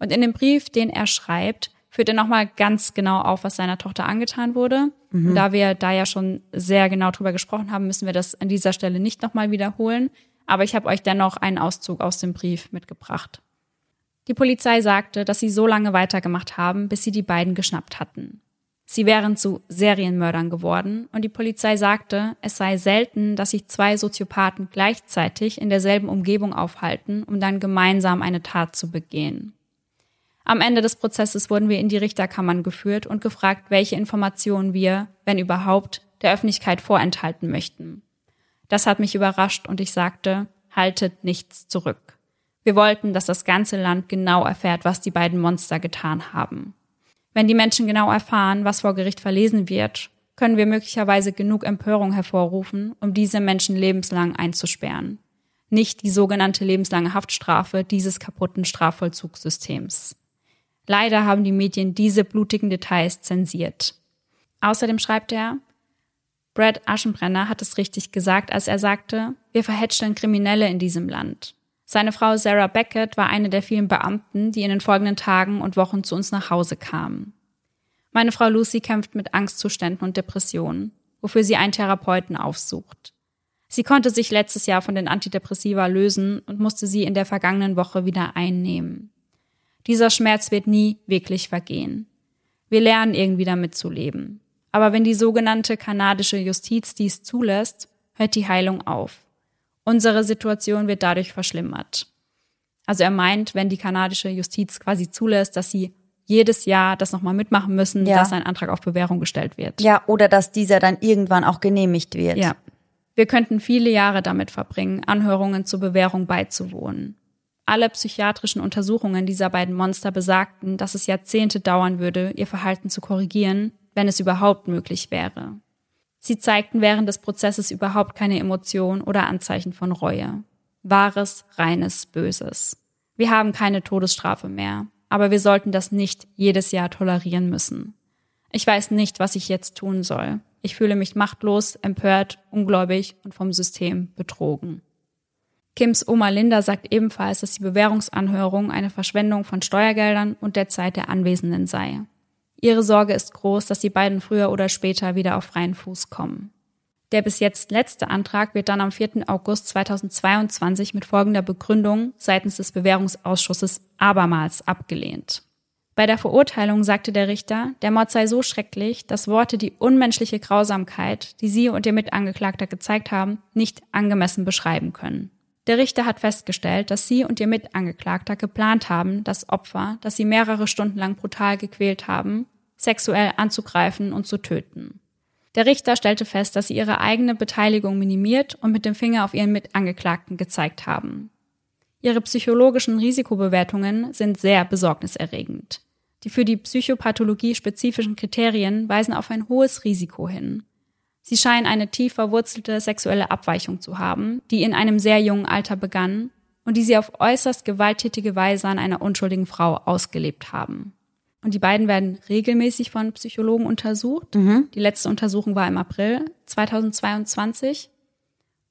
Und in dem Brief, den er schreibt, führt er nochmal ganz genau auf, was seiner Tochter angetan wurde. Und da wir da ja schon sehr genau drüber gesprochen haben, müssen wir das an dieser Stelle nicht nochmal wiederholen. Aber ich habe euch dennoch einen Auszug aus dem Brief mitgebracht. Die Polizei sagte, dass sie so lange weitergemacht haben, bis sie die beiden geschnappt hatten. Sie wären zu Serienmördern geworden und die Polizei sagte, es sei selten, dass sich zwei Soziopathen gleichzeitig in derselben Umgebung aufhalten, um dann gemeinsam eine Tat zu begehen. Am Ende des Prozesses wurden wir in die Richterkammern geführt und gefragt, welche Informationen wir, wenn überhaupt, der Öffentlichkeit vorenthalten möchten. Das hat mich überrascht und ich sagte, haltet nichts zurück. Wir wollten, dass das ganze Land genau erfährt, was die beiden Monster getan haben. Wenn die Menschen genau erfahren, was vor Gericht verlesen wird, können wir möglicherweise genug Empörung hervorrufen, um diese Menschen lebenslang einzusperren. Nicht die sogenannte lebenslange Haftstrafe dieses kaputten Strafvollzugssystems. Leider haben die Medien diese blutigen Details zensiert. Außerdem schreibt er, Brad Aschenbrenner hat es richtig gesagt, als er sagte, wir verhätscheln Kriminelle in diesem Land. Seine Frau Sarah Beckett war eine der vielen Beamten, die in den folgenden Tagen und Wochen zu uns nach Hause kamen. Meine Frau Lucy kämpft mit Angstzuständen und Depressionen, wofür sie einen Therapeuten aufsucht. Sie konnte sich letztes Jahr von den Antidepressiva lösen und musste sie in der vergangenen Woche wieder einnehmen. Dieser Schmerz wird nie wirklich vergehen. Wir lernen irgendwie damit zu leben. Aber wenn die sogenannte kanadische Justiz dies zulässt, hört die Heilung auf. Unsere Situation wird dadurch verschlimmert. Also er meint, wenn die kanadische Justiz quasi zulässt, dass sie jedes Jahr das nochmal mitmachen müssen, ja. dass ein Antrag auf Bewährung gestellt wird. Ja, oder dass dieser dann irgendwann auch genehmigt wird. Ja. Wir könnten viele Jahre damit verbringen, Anhörungen zur Bewährung beizuwohnen. Alle psychiatrischen Untersuchungen dieser beiden Monster besagten, dass es Jahrzehnte dauern würde, ihr Verhalten zu korrigieren, wenn es überhaupt möglich wäre. Sie zeigten während des Prozesses überhaupt keine Emotion oder Anzeichen von Reue. Wahres, reines Böses. Wir haben keine Todesstrafe mehr, aber wir sollten das nicht jedes Jahr tolerieren müssen. Ich weiß nicht, was ich jetzt tun soll. Ich fühle mich machtlos, empört, ungläubig und vom System betrogen. Kims Oma Linda sagt ebenfalls, dass die Bewährungsanhörung eine Verschwendung von Steuergeldern und der Zeit der Anwesenden sei. Ihre Sorge ist groß, dass die beiden früher oder später wieder auf freien Fuß kommen. Der bis jetzt letzte Antrag wird dann am 4. August 2022 mit folgender Begründung seitens des Bewährungsausschusses abermals abgelehnt. Bei der Verurteilung sagte der Richter, der Mord sei so schrecklich, dass Worte die unmenschliche Grausamkeit, die sie und ihr Mitangeklagter gezeigt haben, nicht angemessen beschreiben können. Der Richter hat festgestellt, dass sie und ihr Mitangeklagter geplant haben, das Opfer, das sie mehrere Stunden lang brutal gequält haben, sexuell anzugreifen und zu töten. Der Richter stellte fest, dass sie ihre eigene Beteiligung minimiert und mit dem Finger auf ihren Mitangeklagten gezeigt haben. Ihre psychologischen Risikobewertungen sind sehr besorgniserregend. Die für die Psychopathologie spezifischen Kriterien weisen auf ein hohes Risiko hin. Sie scheinen eine tief verwurzelte sexuelle Abweichung zu haben, die in einem sehr jungen Alter begann und die sie auf äußerst gewalttätige Weise an einer unschuldigen Frau ausgelebt haben. Und die beiden werden regelmäßig von Psychologen untersucht. Mhm. Die letzte Untersuchung war im April 2022.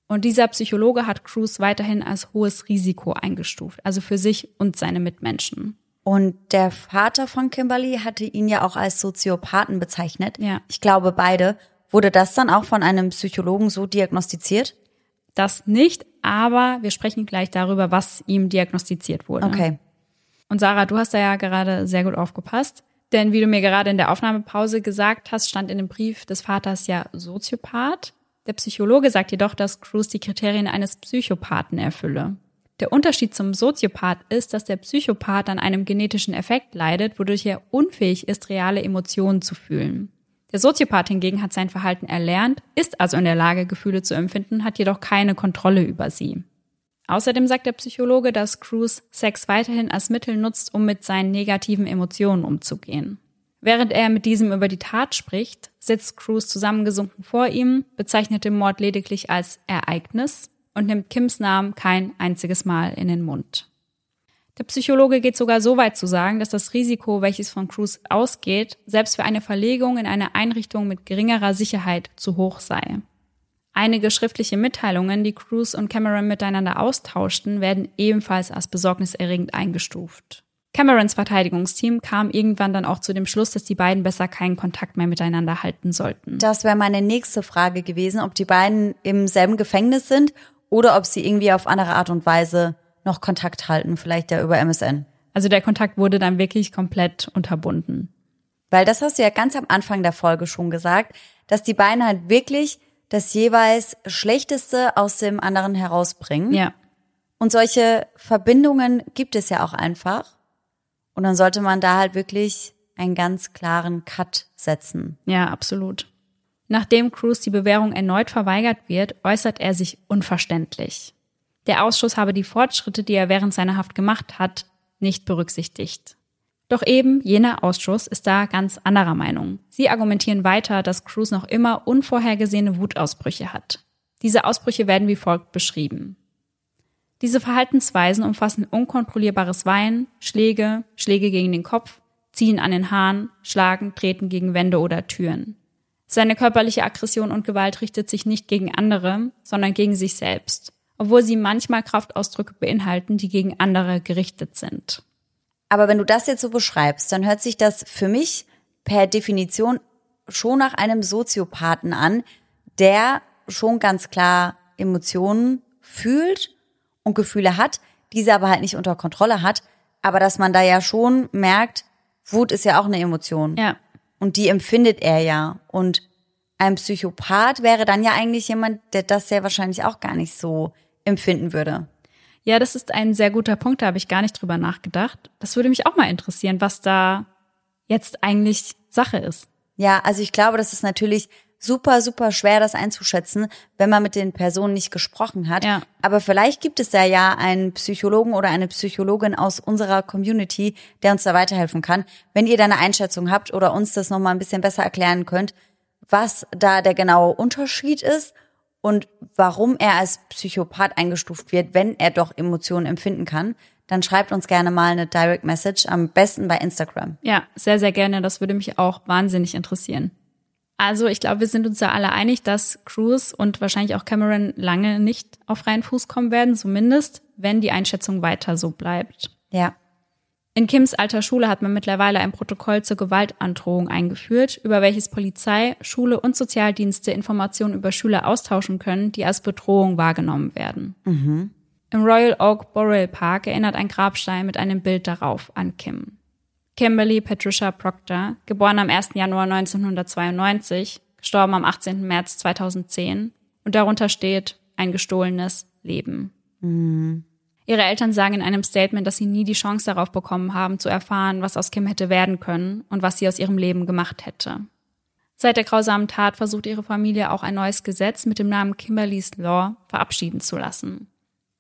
Und dieser Psychologe hat Cruz weiterhin als hohes Risiko eingestuft, also für sich und seine Mitmenschen. Und der Vater von Kimberly hatte ihn ja auch als Soziopathen bezeichnet. Ja. Ich glaube beide. Wurde das dann auch von einem Psychologen so diagnostiziert? Das nicht, aber wir sprechen gleich darüber, was ihm diagnostiziert wurde. Okay. Und Sarah, du hast da ja gerade sehr gut aufgepasst. Denn wie du mir gerade in der Aufnahmepause gesagt hast, stand in dem Brief des Vaters ja Soziopath. Der Psychologe sagt jedoch, dass Cruz die Kriterien eines Psychopathen erfülle. Der Unterschied zum Soziopath ist, dass der Psychopath an einem genetischen Effekt leidet, wodurch er unfähig ist, reale Emotionen zu fühlen. Der Soziopath hingegen hat sein Verhalten erlernt, ist also in der Lage, Gefühle zu empfinden, hat jedoch keine Kontrolle über sie. Außerdem sagt der Psychologe, dass Cruz Sex weiterhin als Mittel nutzt, um mit seinen negativen Emotionen umzugehen. Während er mit diesem über die Tat spricht, sitzt Cruz zusammengesunken vor ihm, bezeichnet den Mord lediglich als Ereignis und nimmt Kims Namen kein einziges Mal in den Mund. Der Psychologe geht sogar so weit zu sagen, dass das Risiko, welches von Cruz ausgeht, selbst für eine Verlegung in eine Einrichtung mit geringerer Sicherheit zu hoch sei. Einige schriftliche Mitteilungen, die Cruz und Cameron miteinander austauschten, werden ebenfalls als besorgniserregend eingestuft. Camerons Verteidigungsteam kam irgendwann dann auch zu dem Schluss, dass die beiden besser keinen Kontakt mehr miteinander halten sollten. Das wäre meine nächste Frage gewesen, ob die beiden im selben Gefängnis sind oder ob sie irgendwie auf andere Art und Weise noch Kontakt halten, vielleicht ja über MSN. Also der Kontakt wurde dann wirklich komplett unterbunden. Weil das hast du ja ganz am Anfang der Folge schon gesagt, dass die beiden halt wirklich das jeweils Schlechteste aus dem anderen herausbringen. Ja. Und solche Verbindungen gibt es ja auch einfach. Und dann sollte man da halt wirklich einen ganz klaren Cut setzen. Ja, absolut. Nachdem Cruz die Bewährung erneut verweigert wird, äußert er sich unverständlich. Der Ausschuss habe die Fortschritte, die er während seiner Haft gemacht hat, nicht berücksichtigt. Doch eben jener Ausschuss ist da ganz anderer Meinung. Sie argumentieren weiter, dass Cruz noch immer unvorhergesehene Wutausbrüche hat. Diese Ausbrüche werden wie folgt beschrieben. Diese Verhaltensweisen umfassen unkontrollierbares Weinen, Schläge, Schläge gegen den Kopf, Ziehen an den Haaren, Schlagen, Treten gegen Wände oder Türen. Seine körperliche Aggression und Gewalt richtet sich nicht gegen andere, sondern gegen sich selbst, obwohl sie manchmal Kraftausdrücke beinhalten, die gegen andere gerichtet sind. Aber wenn du das jetzt so beschreibst, dann hört sich das für mich per Definition schon nach einem Soziopathen an, der schon ganz klar Emotionen fühlt und Gefühle hat, diese aber halt nicht unter Kontrolle hat. Aber dass man da ja schon merkt, Wut ist ja auch eine Emotion. Ja. Und die empfindet er ja. Und ein Psychopath wäre dann ja eigentlich jemand, der das sehr wahrscheinlich auch gar nicht so empfinden würde. Ja, das ist ein sehr guter Punkt, da habe ich gar nicht drüber nachgedacht. Das würde mich auch mal interessieren, was da jetzt eigentlich Sache ist. Ja, also ich glaube, das ist natürlich super, super schwer, das einzuschätzen, wenn man mit den Personen nicht gesprochen hat. Ja. Aber vielleicht gibt es da ja einen Psychologen oder eine Psychologin aus unserer Community, der uns da weiterhelfen kann. Wenn ihr da eine Einschätzung habt oder uns das nochmal ein bisschen besser erklären könnt, was da der genaue Unterschied ist und warum er als Psychopath eingestuft wird, wenn er doch Emotionen empfinden kann, dann schreibt uns gerne mal eine Direct Message, am besten bei Instagram. Ja, sehr, sehr gerne. Das würde mich auch wahnsinnig interessieren. Also ich glaube, wir sind uns ja alle einig, dass Cruz und wahrscheinlich auch Cameron lange nicht auf freien Fuß kommen werden, zumindest wenn die Einschätzung weiter so bleibt. Ja. In Kims alter Schule hat man mittlerweile ein Protokoll zur Gewaltandrohung eingeführt, über welches Polizei, Schule und Sozialdienste Informationen über Schüler austauschen können, die als Bedrohung wahrgenommen werden. Mhm. Im Royal Oak Borough Park erinnert ein Grabstein mit einem Bild darauf an Kim. Kimberly Patricia Proctor, geboren am 1. Januar 1992, gestorben am 18. März 2010 und darunter steht ein gestohlenes Leben. Mhm. Ihre Eltern sagen in einem Statement, dass sie nie die Chance darauf bekommen haben, zu erfahren, was aus Kim hätte werden können und was sie aus ihrem Leben gemacht hätte. Seit der grausamen Tat versucht ihre Familie auch ein neues Gesetz mit dem Namen Kimberly's Law verabschieden zu lassen.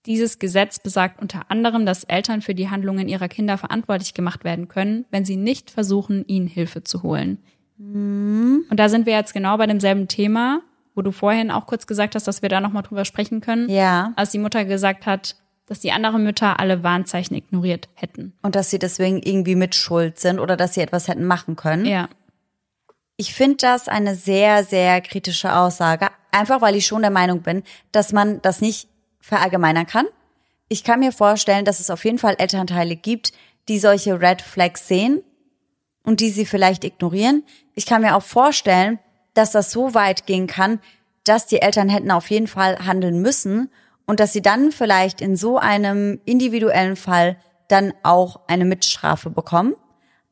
Dieses Gesetz besagt unter anderem, dass Eltern für die Handlungen ihrer Kinder verantwortlich gemacht werden können, wenn sie nicht versuchen, ihnen Hilfe zu holen. Mhm. Und da sind wir jetzt genau bei demselben Thema, wo du vorhin auch kurz gesagt hast, dass wir da nochmal drüber sprechen können. Ja. Als die Mutter gesagt hat, dass die anderen Mütter alle Warnzeichen ignoriert hätten. Und dass sie deswegen irgendwie mit schuld sind oder dass sie etwas hätten machen können. Ja. Ich finde das eine sehr, sehr kritische Aussage. Einfach weil ich schon der Meinung bin, dass man das nicht verallgemeinern kann. Ich kann mir vorstellen, dass es auf jeden Fall Elternteile gibt, die solche Red Flags sehen und die sie vielleicht ignorieren. Ich kann mir auch vorstellen, dass das so weit gehen kann, dass die Eltern hätten auf jeden Fall handeln müssen und dass sie dann vielleicht in so einem individuellen Fall dann auch eine Mitstrafe bekommen.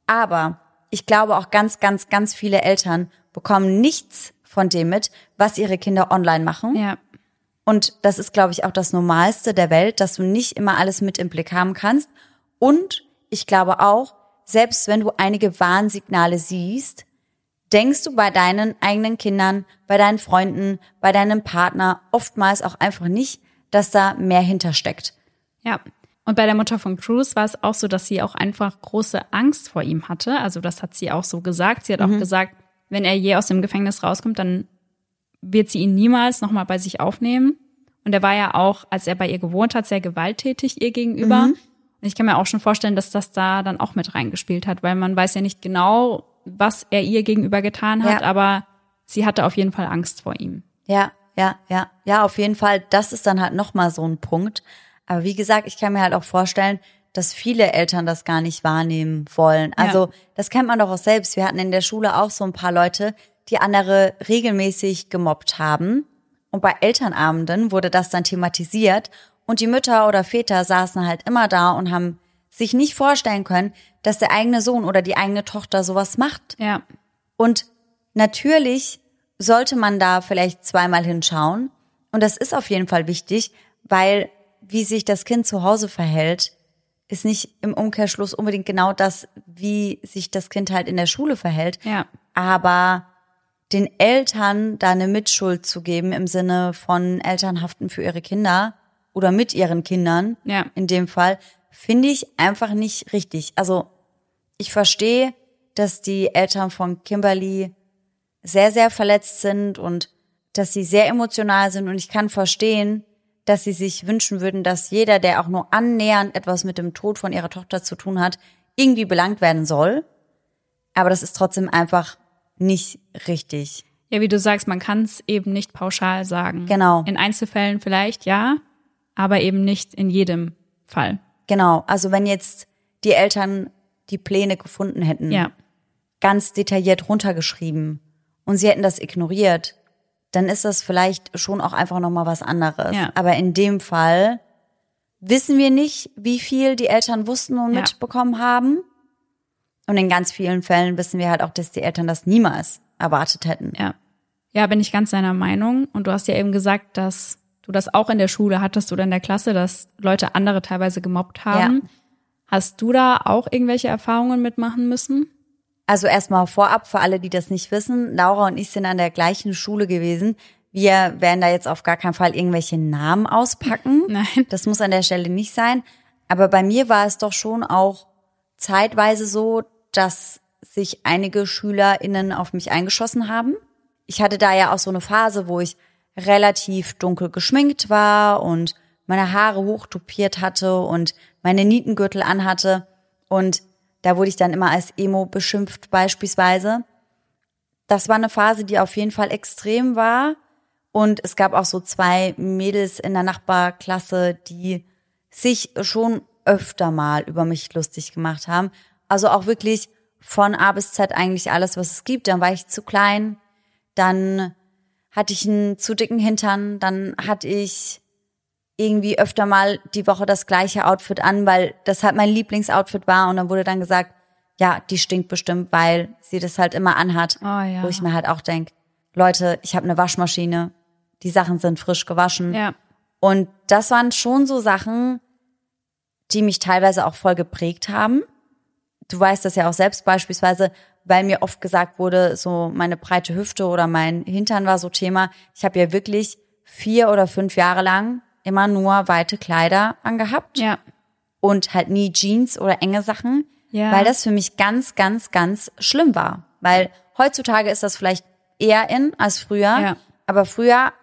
Aber ich glaube auch ganz, ganz, ganz viele Eltern bekommen nichts von dem mit, was ihre Kinder online machen. Ja. Und das ist, glaube ich, auch das Normalste der Welt, dass du nicht immer alles mit im Blick haben kannst. Und ich glaube auch, selbst wenn du einige Warnsignale siehst, denkst du bei deinen eigenen Kindern, bei deinen Freunden, bei deinem Partner oftmals auch einfach nicht, dass da mehr hintersteckt. Ja. Und bei der Mutter von Cruz war es auch so, dass sie auch einfach große Angst vor ihm hatte. Also das hat sie auch so gesagt. Sie hat auch gesagt, wenn er je aus dem Gefängnis rauskommt, dann wird sie ihn niemals nochmal bei sich aufnehmen. Und er war ja auch, als er bei ihr gewohnt hat, sehr gewalttätig ihr gegenüber. Und ich kann mir auch schon vorstellen, dass das da dann auch mit reingespielt hat, weil man weiß ja nicht genau, was er ihr gegenüber getan hat, Ja. aber sie hatte auf jeden Fall Angst vor ihm. Ja, ja, ja, ja, auf jeden Fall. Das ist dann halt nochmal so ein Punkt. Aber wie gesagt, ich kann mir halt auch vorstellen, dass viele Eltern das gar nicht wahrnehmen wollen. Also, das kennt man doch auch selbst. Wir hatten in der Schule auch so ein paar Leute, die andere regelmäßig gemobbt haben. Und bei Elternabenden wurde das dann thematisiert. Und die Mütter oder Väter saßen halt immer da und haben sich nicht vorstellen können, dass der eigene Sohn oder die eigene Tochter sowas macht. Ja, Und natürlich sollte man da vielleicht zweimal hinschauen. Und das ist auf jeden Fall wichtig, weil wie sich das Kind zu Hause verhält, ist nicht im Umkehrschluss unbedingt genau das, wie sich das Kind halt in der Schule verhält. ja, Aber den Eltern da eine Mitschuld zu geben im Sinne von Elternhaften für ihre Kinder oder mit ihren Kindern, Ja. in dem Fall, finde ich einfach nicht richtig. Also ich verstehe, dass die Eltern von Kimberly sehr, sehr verletzt sind und dass sie sehr emotional sind und ich kann verstehen, dass sie sich wünschen würden, dass jeder, der auch nur annähernd etwas mit dem Tod von ihrer Tochter zu tun hat, irgendwie belangt werden soll. Aber das ist trotzdem einfach nicht richtig. Ja, wie du sagst, man kann es eben nicht pauschal sagen. Genau. In Einzelfällen vielleicht ja, aber eben nicht in jedem Fall. Genau. Also wenn jetzt die Eltern die Pläne gefunden hätten, Ja, ganz detailliert runtergeschrieben und sie hätten das ignoriert, dann ist das vielleicht schon auch einfach nochmal was anderes. Ja. Aber in dem Fall wissen wir nicht, wie viel die Eltern wussten und Ja. mitbekommen haben. Und in ganz vielen Fällen wissen wir halt auch, dass die Eltern das niemals erwartet hätten. Ja. Ja, bin ich ganz deiner Meinung. Und du hast ja eben gesagt, dass du das auch in der Schule hattest oder in der Klasse, dass Leute andere teilweise gemobbt haben. Hast du da auch irgendwelche Erfahrungen mitmachen müssen? Also erstmal vorab für alle, die das nicht wissen, Laura und ich sind an der gleichen Schule gewesen. Wir werden da jetzt auf gar keinen Fall irgendwelche Namen auspacken. [laughs] Nein. Das muss an der Stelle nicht sein. Aber bei mir war es doch schon auch zeitweise so, dass sich einige SchülerInnen auf mich eingeschossen haben. Ich hatte da ja auch so eine Phase, wo ich relativ dunkel geschminkt war und meine Haare hochtopiert hatte und meine Nietengürtel anhatte. Und da wurde ich dann immer als Emo beschimpft beispielsweise. Das war eine Phase, die auf jeden Fall extrem war. Und es gab auch so zwei Mädels in der Nachbarklasse, die sich schon öfter mal über mich lustig gemacht haben. Also auch wirklich von A bis Z eigentlich alles, was es gibt. Dann war ich zu klein, dann hatte ich einen zu dicken Hintern, dann hatte ich irgendwie öfter mal die Woche das gleiche Outfit an, weil das halt mein Lieblingsoutfit war und dann wurde dann gesagt, ja, die stinkt bestimmt, weil sie das halt immer anhat. Oh ja. Wo ich mir halt auch denk, Leute, ich habe eine Waschmaschine, die Sachen sind frisch gewaschen. Ja. Und das waren schon so Sachen, die mich teilweise auch voll geprägt haben. Du weißt das ja auch selbst beispielsweise, weil mir oft gesagt wurde, so meine breite Hüfte oder mein Hintern war so Thema. Ich habe ja wirklich vier oder fünf Jahre lang immer nur weite Kleider angehabt Ja. und halt nie Jeans oder enge Sachen, Ja. weil das für mich ganz, ganz, ganz schlimm war. Weil heutzutage ist das vielleicht eher in als früher, Ja. aber früher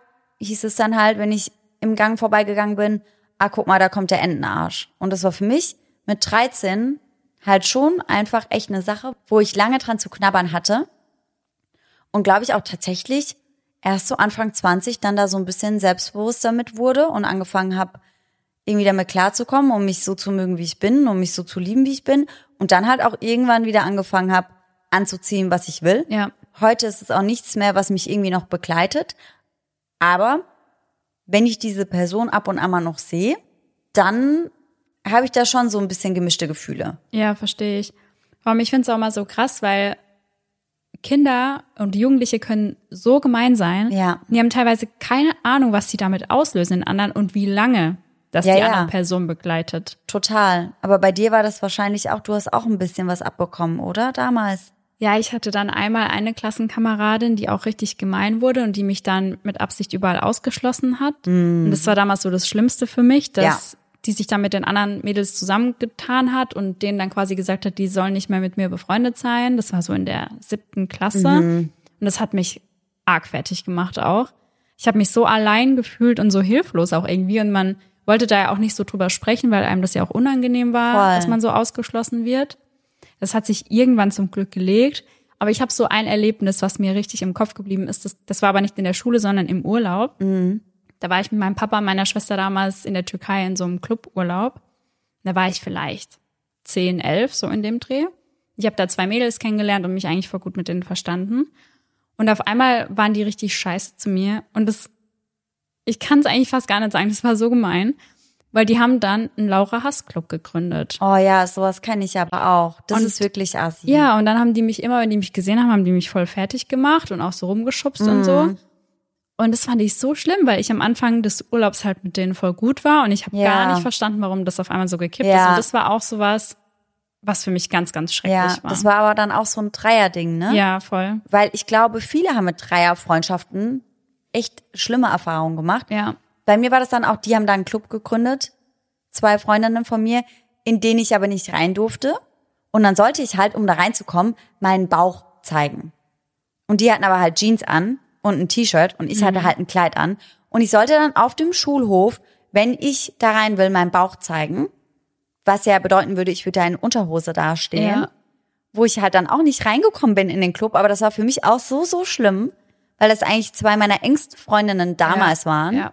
hieß es dann halt, wenn ich im Gang vorbeigegangen bin, ah, guck mal, da kommt der Entenarsch. Und das war für mich mit 13 halt schon einfach echt eine Sache, wo ich lange dran zu knabbern hatte. Und glaube ich auch tatsächlich erst so Anfang 20 dann da so ein bisschen selbstbewusster mit wurde und angefangen habe, irgendwie damit klarzukommen, um mich so zu mögen, wie ich bin, um mich so zu lieben, wie ich bin. Und dann halt auch irgendwann wieder angefangen habe, anzuziehen, was ich will. Ja. Heute ist es auch nichts mehr, was mich irgendwie noch begleitet. Aber wenn ich diese Person ab und an mal noch sehe, dann habe ich da schon so ein bisschen gemischte Gefühle. Ja, verstehe ich. Warum ich finde es auch mal so krass, weil Kinder und Jugendliche können so gemein sein. Ja. Die haben teilweise keine Ahnung, was sie damit auslösen in anderen und wie lange das Ja, die ja. andere Person begleitet. Total. Aber bei dir war das wahrscheinlich auch, du hast auch ein bisschen was abbekommen, oder? Damals. Ja, ich hatte dann einmal eine Klassenkameradin, die auch richtig gemein wurde und die mich dann mit Absicht überall ausgeschlossen hat. Und das war damals so das Schlimmste für mich, dass die sich dann mit den anderen Mädels zusammengetan hat und denen dann quasi gesagt hat, die sollen nicht mehr mit mir befreundet sein. Das war so in der siebten Klasse. Und das hat mich arg fertig gemacht auch. Ich habe mich so allein gefühlt und so hilflos auch irgendwie. Und man wollte da ja auch nicht so drüber sprechen, weil einem das ja auch unangenehm war, Voll. dass man so ausgeschlossen wird. Das hat sich irgendwann zum Glück gelegt. Aber ich habe so ein Erlebnis, was mir richtig im Kopf geblieben ist. Das, das war aber nicht in der Schule, sondern im Urlaub. Da war ich mit meinem Papa und meiner Schwester damals in der Türkei in so einem Cluburlaub. Da war ich vielleicht 10, 11, so in dem Dreh. Ich habe da zwei Mädels kennengelernt und mich eigentlich voll gut mit denen verstanden. Und auf einmal waren die richtig scheiße zu mir. Und das, ich kann es eigentlich fast gar nicht sagen, das war so gemein. Weil die haben dann einen Laura Hass Club gegründet. Oh ja, sowas kenne ich aber auch. Das Und- ist wirklich assi. Ja, und dann haben die mich immer, wenn die mich gesehen haben, haben die mich voll fertig gemacht und auch so rumgeschubst und so. Und das fand ich so schlimm, weil ich am Anfang des Urlaubs halt mit denen voll gut war und ich habe Ja. gar nicht verstanden, warum das auf einmal so gekippt Ja. ist. Und das war auch sowas, was für mich ganz, ganz schrecklich Ja, war. das war aber dann auch so ein Dreierding, ne? ja, voll. Weil ich glaube, viele haben mit Dreierfreundschaften echt schlimme Erfahrungen gemacht. Ja. Bei mir war das dann auch, die haben da einen Club gegründet, zwei Freundinnen von mir, in den ich aber nicht rein durfte. Und dann sollte ich halt, um da reinzukommen, meinen Bauch zeigen. Und die hatten aber halt Jeans an und ein T-Shirt und ich hatte halt ein Kleid an. Und ich sollte dann auf dem Schulhof, wenn ich da rein will, meinen Bauch zeigen. Was ja bedeuten würde, ich würde da in Unterhose dastehen Ja. wo ich halt dann auch nicht reingekommen bin in den Club, aber das war für mich auch so, so schlimm, weil das eigentlich zwei meiner engsten Freundinnen damals ja. waren. Ja.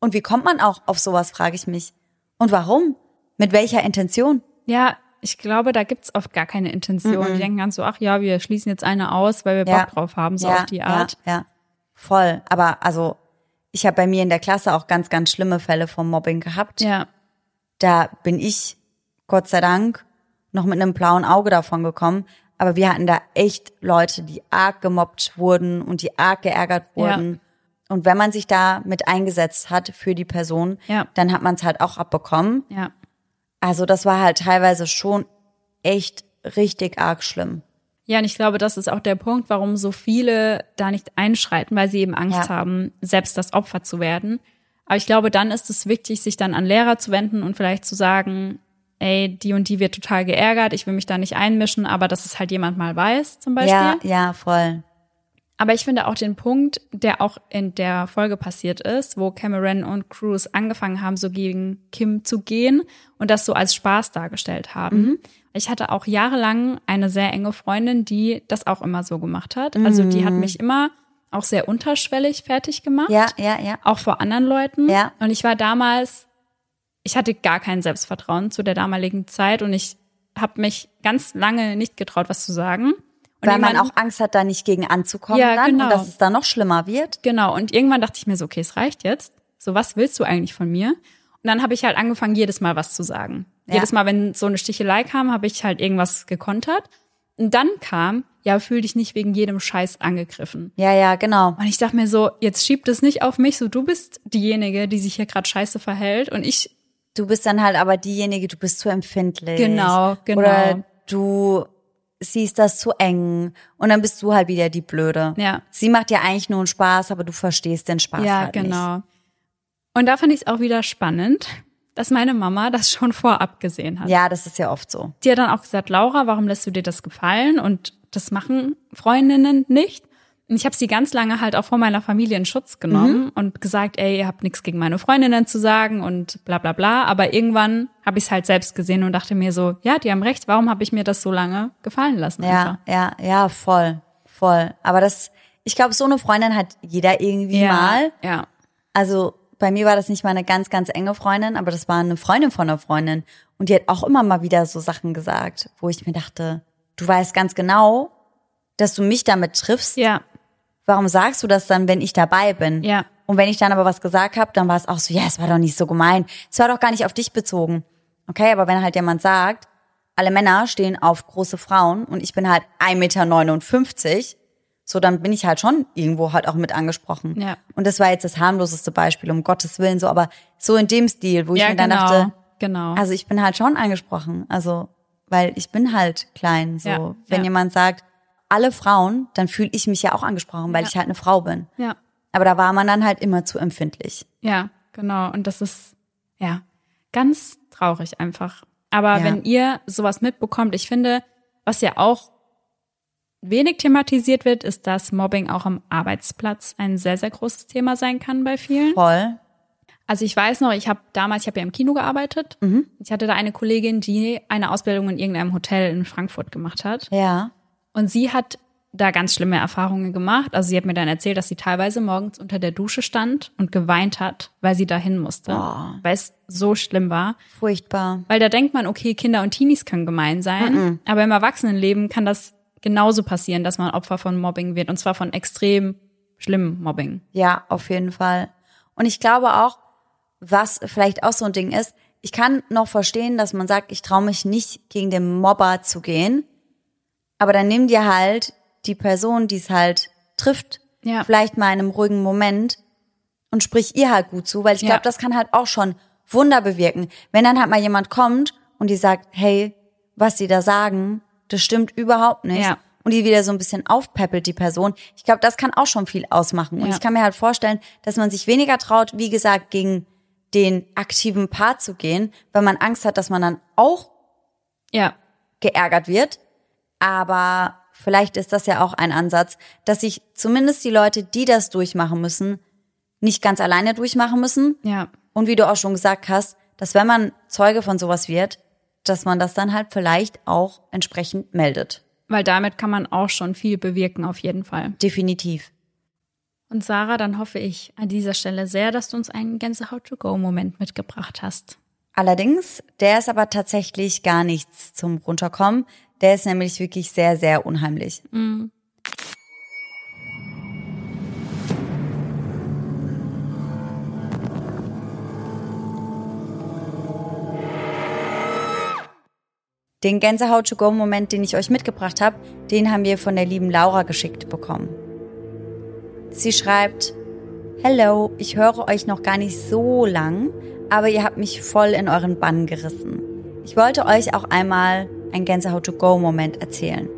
Und wie kommt man auch auf sowas, frage ich mich. Und warum? Mit welcher Intention? Ja, ich glaube, da gibt's oft gar keine Intention. Die denken ganz so, ach ja, wir schließen jetzt eine aus, weil wir Ja. Bock drauf haben, so ja, auf die Art. Ja, ja, voll. Aber also, ich habe bei mir in der Klasse auch ganz, ganz schlimme Fälle vom Mobbing gehabt. Ja. Da bin ich, Gott sei Dank, noch mit einem blauen Auge davon gekommen. Aber wir hatten da echt Leute, die arg gemobbt wurden und die arg geärgert wurden. Und wenn man sich da mit eingesetzt hat für die Person, Ja. dann hat man es halt auch abbekommen. Ja. Also das war halt teilweise schon echt richtig arg schlimm. Ja, und ich glaube, das ist auch der Punkt, warum so viele da nicht einschreiten, weil sie eben Angst Ja. haben, selbst das Opfer zu werden. Aber ich glaube, dann ist es wichtig, sich dann an Lehrer zu wenden und vielleicht zu sagen, ey, die und die wird total geärgert, ich will mich da nicht einmischen, aber dass es halt jemand mal weiß, zum Beispiel. Ja, ja, voll. Aber ich finde auch den Punkt, der auch in der Folge passiert ist, wo Cameron und Cruz angefangen haben, so gegen Kim zu gehen und das so als Spaß dargestellt haben. Mhm. Ich hatte auch jahrelang eine sehr enge Freundin, die das auch immer so gemacht hat. Also die hat mich immer auch sehr unterschwellig fertig gemacht. Mhm. Ja, ja, ja. Auch vor anderen Leuten. Ja. Und ich war damals, ich hatte gar kein Selbstvertrauen zu der damaligen Zeit und ich habe mich ganz lange nicht getraut, was zu sagen. Und Weil man auch Angst hat, da nicht gegen anzukommen Ja, dann genau. und dass es dann noch schlimmer wird. Genau, und irgendwann dachte ich mir so, okay, es reicht jetzt. So, was willst du eigentlich von mir? Und dann habe ich halt angefangen, jedes Mal was zu sagen. Ja. Jedes Mal, wenn so eine Stichelei kam, habe ich halt irgendwas gekontert. Und dann kam, ja, fühl dich nicht wegen jedem Scheiß angegriffen. Ja, ja, genau. Und ich dachte mir so, jetzt schiebt es nicht auf mich, so du bist diejenige, die sich hier gerade scheiße verhält. Und ich, Du bist dann halt aber diejenige, du bist zu empfindlich. Genau, genau. Oder du siehst das zu eng und dann bist du halt wieder die Blöde. Ja. Sie macht ja eigentlich nur einen Spaß, aber du verstehst den Spaß ja, halt nicht. genau. Und da fand ich es auch wieder spannend, dass meine Mama das schon [laughs] vorab gesehen hat. Ja, das ist ja oft so. Die hat dann auch gesagt, Laura, warum lässt du dir das gefallen? Und das machen Freundinnen nicht. Und ich habe sie ganz lange halt auch vor meiner Familie in Schutz genommen und gesagt, ey, ihr habt nichts gegen meine Freundinnen zu sagen und bla bla bla. Aber irgendwann habe ich es halt selbst gesehen und dachte mir so, ja, die haben recht, warum habe ich mir das so lange gefallen lassen? Ja, ja, ja, voll, voll. Aber das, ich glaube, so eine Freundin hat jeder irgendwie ja, mal. Ja. Also bei mir war das nicht mal eine ganz, ganz enge Freundin, aber das war eine Freundin von einer Freundin. Und die hat auch immer mal wieder so Sachen gesagt, wo ich mir dachte, du weißt ganz genau, dass du mich damit triffst. Ja. Warum sagst du das dann, wenn ich dabei bin? Ja. Und wenn ich dann aber was gesagt habe, dann war es auch so, ja, es war doch nicht so gemein. Es war doch gar nicht auf dich bezogen. Okay, aber wenn halt jemand sagt, alle Männer stehen auf große Frauen und ich bin halt 1,59 Meter, so dann bin ich halt schon irgendwo halt auch mit angesprochen. Ja. Und das war jetzt das harmloseste Beispiel, um Gottes Willen, so, aber so in dem Stil, wo ich Ja, mir dann genau. dachte, genau. also ich bin halt schon angesprochen. Also, weil ich bin halt klein. So, Ja, wenn jemand sagt, alle Frauen, dann fühle ich mich ja auch angesprochen, weil Ja. ich halt eine Frau bin. ja. Aber da war man dann halt immer zu empfindlich. Ja, genau. Und das ist, ja, ganz traurig einfach. Aber Ja. wenn ihr sowas mitbekommt, ich finde, was ja auch wenig thematisiert wird, ist, dass Mobbing auch am Arbeitsplatz ein sehr, sehr großes Thema sein kann bei vielen. Voll. Also ich weiß noch, ich habe damals, ich habe ja im Kino gearbeitet. Ich hatte da eine Kollegin, die eine Ausbildung in irgendeinem Hotel in Frankfurt gemacht hat. Ja. Und sie hat da ganz schlimme Erfahrungen gemacht. Also sie hat mir dann erzählt, dass sie teilweise morgens unter der Dusche stand und geweint hat, weil sie dahin musste, Boah. weil es so schlimm war. Furchtbar. Weil da denkt man, okay, Kinder und Teenies können gemein sein, aber im Erwachsenenleben kann das genauso passieren, dass man Opfer von Mobbing wird und zwar von extrem schlimmem Mobbing. Ja, auf jeden Fall. Und ich glaube auch, was vielleicht auch so ein Ding ist, ich kann noch verstehen, dass man sagt, ich traue mich nicht gegen den Mobber zu gehen, aber dann nimm dir halt die Person, die es halt trifft, Ja. vielleicht mal in einem ruhigen Moment und sprich ihr halt gut zu, weil ich Ja. glaube, das kann halt auch schon Wunder bewirken. Wenn dann halt mal jemand kommt und die sagt, hey, was die da sagen, das stimmt überhaupt nicht. Ja. Und die wieder so ein bisschen aufpeppelt, die Person. Ich glaube, das kann auch schon viel ausmachen. Und ich kann mir halt vorstellen, dass man sich weniger traut, wie gesagt, gegen den aktiven Part zu gehen, weil man Angst hat, dass man dann auch Ja, geärgert wird. Aber vielleicht ist das ja auch ein Ansatz, dass sich zumindest die Leute, die das durchmachen müssen, nicht ganz alleine durchmachen müssen. ja, Und wie du auch schon gesagt hast, dass wenn man Zeuge von sowas wird, dass man das dann halt vielleicht auch entsprechend meldet. weil damit kann man auch schon viel bewirken auf jeden Fall. Definitiv. Und Sarah, dann hoffe ich an dieser Stelle sehr, dass du uns einen Gänsehaut-to-go-Moment mitgebracht hast. Allerdings, der ist aber tatsächlich gar nichts zum Runterkommen. Der ist nämlich wirklich sehr, sehr unheimlich. Mhm. Den Gänsehaut-to-go-Moment, den ich euch mitgebracht habe, den haben wir von der lieben Laura geschickt bekommen. Sie schreibt, Hello, ich höre euch noch gar nicht so lang, aber ihr habt mich voll in euren Bann gerissen. Ich wollte euch auch einmal einen Gänsehaut-to-go-Moment erzählen.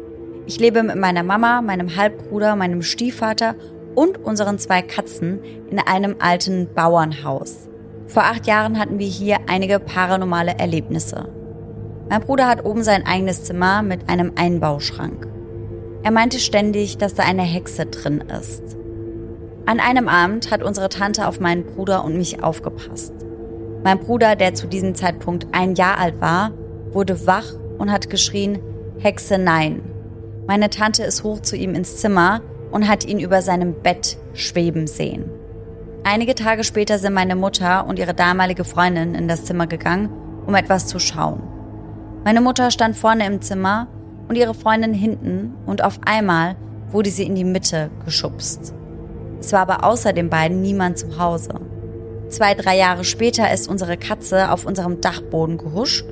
Ich lebe mit meiner Mama, meinem Halbbruder, meinem Stiefvater und unseren zwei Katzen in einem alten Bauernhaus. Vor acht Jahren hatten wir hier einige paranormale Erlebnisse. Mein Bruder hat oben sein eigenes Zimmer mit einem Einbauschrank. Er meinte ständig, dass da eine Hexe drin ist. An einem Abend hat unsere Tante auf meinen Bruder und mich aufgepasst. Mein Bruder, der zu diesem Zeitpunkt ein Jahr alt war, wurde wach und hat geschrien, Hexe nein. Meine Tante ist hoch zu ihm ins Zimmer und hat ihn über seinem Bett schweben sehen. Einige Tage später sind meine Mutter und ihre damalige Freundin in das Zimmer gegangen, um etwas zu schauen. Meine Mutter stand vorne im Zimmer und ihre Freundin hinten und auf einmal wurde sie in die Mitte geschubst. Es war aber außer den beiden niemand zu Hause. Zwei, drei Jahre später ist unsere Katze auf unserem Dachboden gehuscht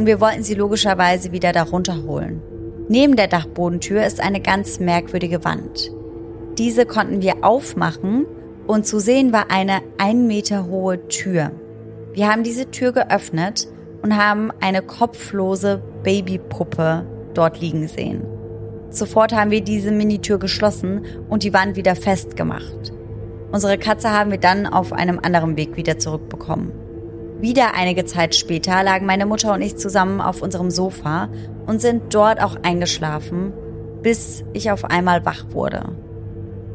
und wir wollten sie logischerweise wieder darunter holen. Neben der Dachbodentür ist eine ganz merkwürdige Wand. Diese konnten wir aufmachen und zu sehen war eine ein Meter hohe Tür. Wir haben diese Tür geöffnet und haben eine kopflose Babypuppe dort liegen sehen. Sofort haben wir diese Minitür geschlossen und die Wand wieder festgemacht. Unsere Katze haben wir dann auf einem anderen Weg wieder zurückbekommen. Wieder einige Zeit später lagen meine Mutter und ich zusammen auf unserem Sofa und sind dort auch eingeschlafen, bis ich auf einmal wach wurde.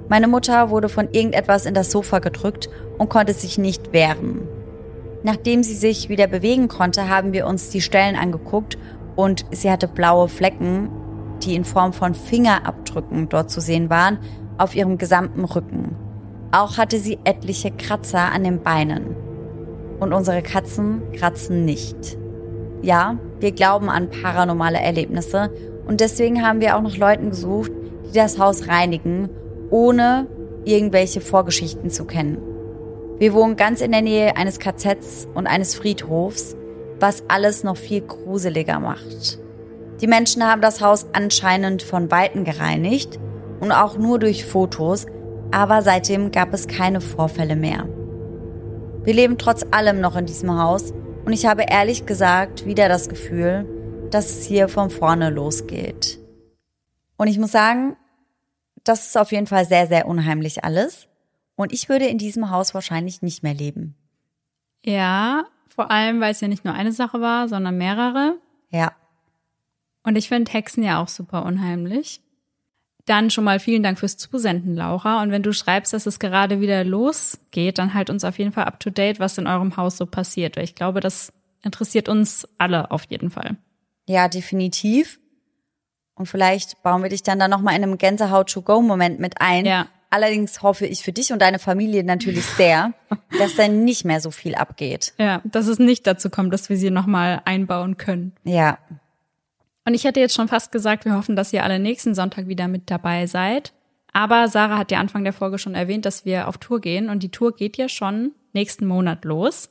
Meine Mutter wurde von irgendetwas in das Sofa gedrückt und konnte sich nicht wehren. Nachdem sie sich wieder bewegen konnte, haben wir uns die Stellen angeguckt und sie hatte blaue Flecken, die in Form von Fingerabdrücken dort zu sehen waren, auf ihrem gesamten Rücken. Auch hatte sie etliche Kratzer an den Beinen. Und unsere Katzen kratzen nicht. Ja, wir glauben an paranormale Erlebnisse und deswegen haben wir auch noch Leuten gesucht, die das Haus reinigen, ohne irgendwelche Vorgeschichten zu kennen. Wir wohnen ganz in der Nähe eines KZs und eines Friedhofs, was alles noch viel gruseliger macht. Die Menschen haben das Haus anscheinend von Weitem gereinigt und auch nur durch Fotos, aber seitdem gab es keine Vorfälle mehr. Wir leben trotz allem noch in diesem Haus und ich habe ehrlich gesagt wieder das Gefühl, dass es hier von vorne losgeht. Und ich muss sagen, das ist auf jeden Fall sehr, sehr unheimlich alles. Und ich würde in diesem Haus wahrscheinlich nicht mehr leben. Ja, vor allem, weil es ja nicht nur eine Sache war, sondern mehrere. Ja. Und ich finde Hexen ja auch super unheimlich. Dann schon mal vielen Dank fürs Zusenden, Laura. Und wenn du schreibst, dass es gerade wieder losgeht, dann halt uns auf jeden Fall up to date, was in eurem Haus so passiert. Weil ich glaube, das interessiert uns alle auf jeden Fall. Ja, definitiv. Und vielleicht bauen wir dich dann da nochmal in einem Gänsehaut-to-go-Moment mit ein. Ja. Allerdings hoffe ich für dich und deine Familie natürlich sehr, [laughs] dass dann nicht mehr so viel abgeht. Ja, dass es nicht dazu kommt, dass wir sie nochmal einbauen können. Ja. Und ich hätte jetzt schon fast gesagt, wir hoffen, dass ihr alle nächsten Sonntag wieder mit dabei seid. Aber Sarah hat ja Anfang der Folge schon erwähnt, dass wir auf Tour gehen und die Tour geht ja schon nächsten Monat los.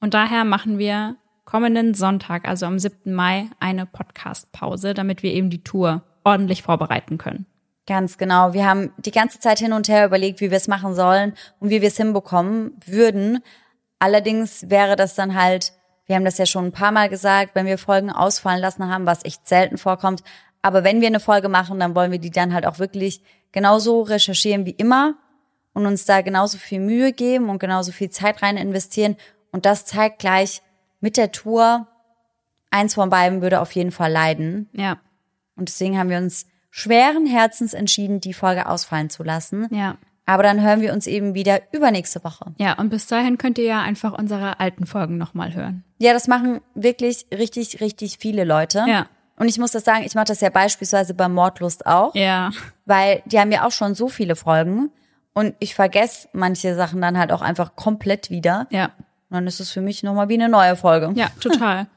Und daher machen wir kommenden Sonntag, also am 7. Mai, eine Podcast-Pause, damit wir eben die Tour ordentlich vorbereiten können. Ganz genau. Wir haben die ganze Zeit hin und her überlegt, wie wir es machen sollen und wie wir es hinbekommen würden. Allerdings wäre das dann halt, wir haben das ja schon ein paar Mal gesagt, wenn wir Folgen ausfallen lassen haben, was echt selten vorkommt. Aber wenn wir eine Folge machen, dann wollen wir die dann halt auch wirklich genauso recherchieren wie immer und uns da genauso viel Mühe geben und genauso viel Zeit rein investieren. Und das zeigt gleich mit der Tour, eins von beiden würde auf jeden Fall leiden. Ja. Und deswegen haben wir uns schweren Herzens entschieden, die Folge ausfallen zu lassen. Ja. Aber dann hören wir uns eben wieder übernächste Woche. Ja, und bis dahin könnt ihr ja einfach unsere alten Folgen nochmal hören. Ja, das machen wirklich richtig, richtig viele Leute. Ja. Und ich muss das sagen, ich mache das ja beispielsweise bei Mordlust auch, Ja. weil die haben ja auch schon so viele Folgen und ich vergesse manche Sachen dann halt auch einfach komplett wieder. Ja. dann ist es für mich nochmal wie eine neue Folge. Ja, total.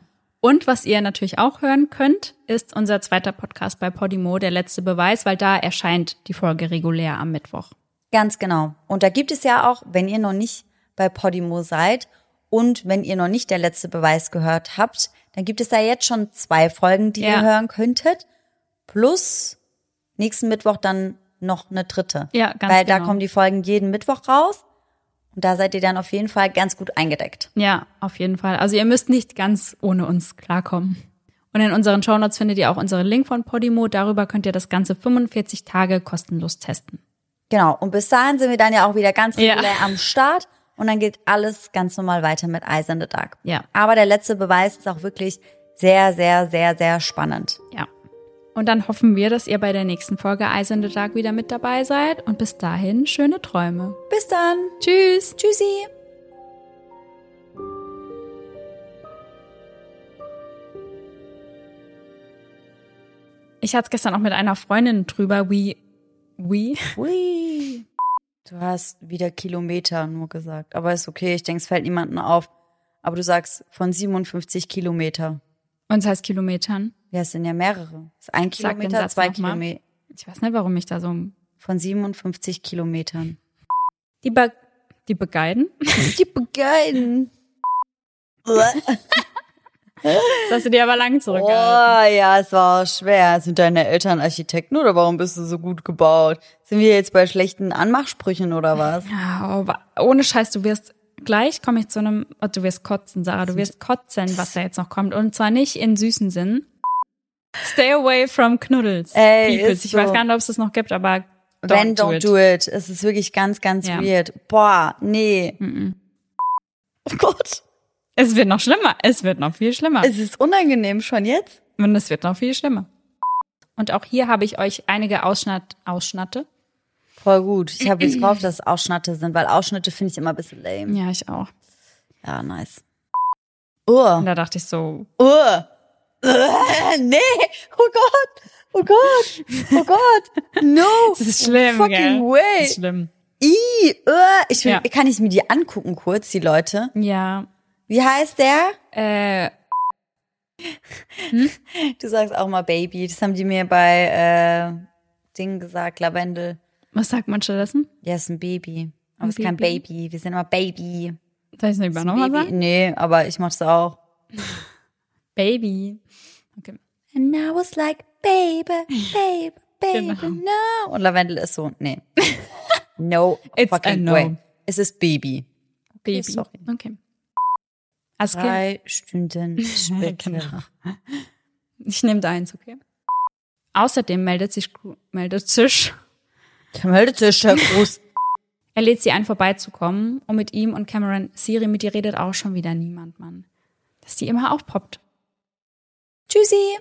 Und was ihr natürlich auch hören könnt, ist unser zweiter Podcast bei Podimo, der letzte Beweis, weil da erscheint die Folge regulär am Mittwoch. Ganz genau. Und da gibt es ja auch, wenn ihr noch nicht bei Podimo seid und wenn ihr noch nicht der letzte Beweis gehört habt, dann gibt es da jetzt schon zwei Folgen, die Ja. ihr hören könntet. Plus nächsten Mittwoch dann noch eine dritte. Ja, ganz Weil da genau. kommen die Folgen jeden Mittwoch raus. Und da seid ihr dann auf jeden Fall ganz gut eingedeckt. Ja, auf jeden Fall. Also ihr müsst nicht ganz ohne uns klarkommen. Und in unseren Shownotes findet ihr auch unseren Link von Podimo. Darüber könnt ihr das Ganze 45 Tage kostenlos testen. Genau. Und bis dahin sind wir dann ja auch wieder ganz Ja. regulär am Start. Und dann geht alles ganz normal weiter mit Eyes in the Dark. Ja. Aber der letzte Beweis ist auch wirklich sehr, sehr, sehr, sehr spannend. Ja. Und dann hoffen wir, dass ihr bei der nächsten Folge Eyes in the Dark wieder mit dabei seid. Und bis dahin schöne Träume. Bis dann. Tschüss. Tschüssi. Ich hatte es gestern auch mit einer Freundin drüber, wie, wie, Hui. Du hast wieder Kilometer nur gesagt. Aber ist okay, ich denke, es fällt niemandem auf. Aber du sagst von 57 Kilometer. und es heißt Kilometern. Ja, es sind ja mehrere. Es ist ein den Kilometer, zwei. Kilometer. Ich weiß nicht, warum ich da so, Von 57 Kilometern. die, Be die begeiden. Die begeiden. [laughs] Das hast du dir aber lang Oh, zurückgehalten. ja, es war schwer. Sind deine Eltern Architekten oder warum bist du so gut gebaut? Sind wir jetzt bei schlechten Anmachsprüchen oder was? Ja, ohne Scheiß, du wirst gleich komme ich zu einem, oh, du wirst kotzen, Sarah, du wirst kotzen, was da jetzt noch kommt. Und zwar nicht in süßen Sinn. Stay away from Knuddels. Ey, Peoples. Ich weiß so. gar nicht, ob es das noch gibt, aber don't Wenn, do don't it. do it. Es ist wirklich ganz, ganz Ja. weird. Boah, nee. Oh [laughs] Gott. Es wird noch schlimmer. Es wird noch viel schlimmer. Es ist unangenehm schon jetzt. Und es wird noch viel schlimmer. Und auch hier habe ich euch einige Ausschnitt, Ausschnitte. Voll gut. Ich habe jetzt [clears throat] gehofft, dass es Ausschnitte sind, weil Ausschnitte finde ich immer ein bisschen lame. Ja, ich auch. Ja, nice. Oh. Und da dachte ich so, Oh. Äh, [laughs] nee. Oh Gott. Oh Gott. Oh Gott. No. [laughs] das ist schlimm, Fucking gell? way. Das ist schlimm. I, äh, ich will, Ja. kann ich mir die angucken kurz, die Leute? Ja. Wie heißt der? Äh, Du sagst auch mal Baby. Das haben die mir bei äh, Ding gesagt, Lavendel. was sagt man stattdessen? Ja, ist ein Baby. Aber Ein es ist kein Baby? Wir sind immer Baby. Soll ich es nicht nochmal Baby. sagen? Nee, aber ich mach's auch. Baby. Okay. And I was like, baby, baby, baby, Genau. no. Und Lavendel ist so, nee. [laughs] No It's fucking no. way. Es ist Baby. Baby. sorry. Okay. Als Kind. Drei Stunden [laughs] später. Genau. Ich nehme deins, okay? Außerdem meldet sich, meldet sich, Meldet sich der Gruß. [laughs] er lädt sie ein, vorbeizukommen und mit ihm und Cameron, Siri, mit dir redet auch schon wieder niemand, Mann. Dass die immer aufpoppt. Tschüssi.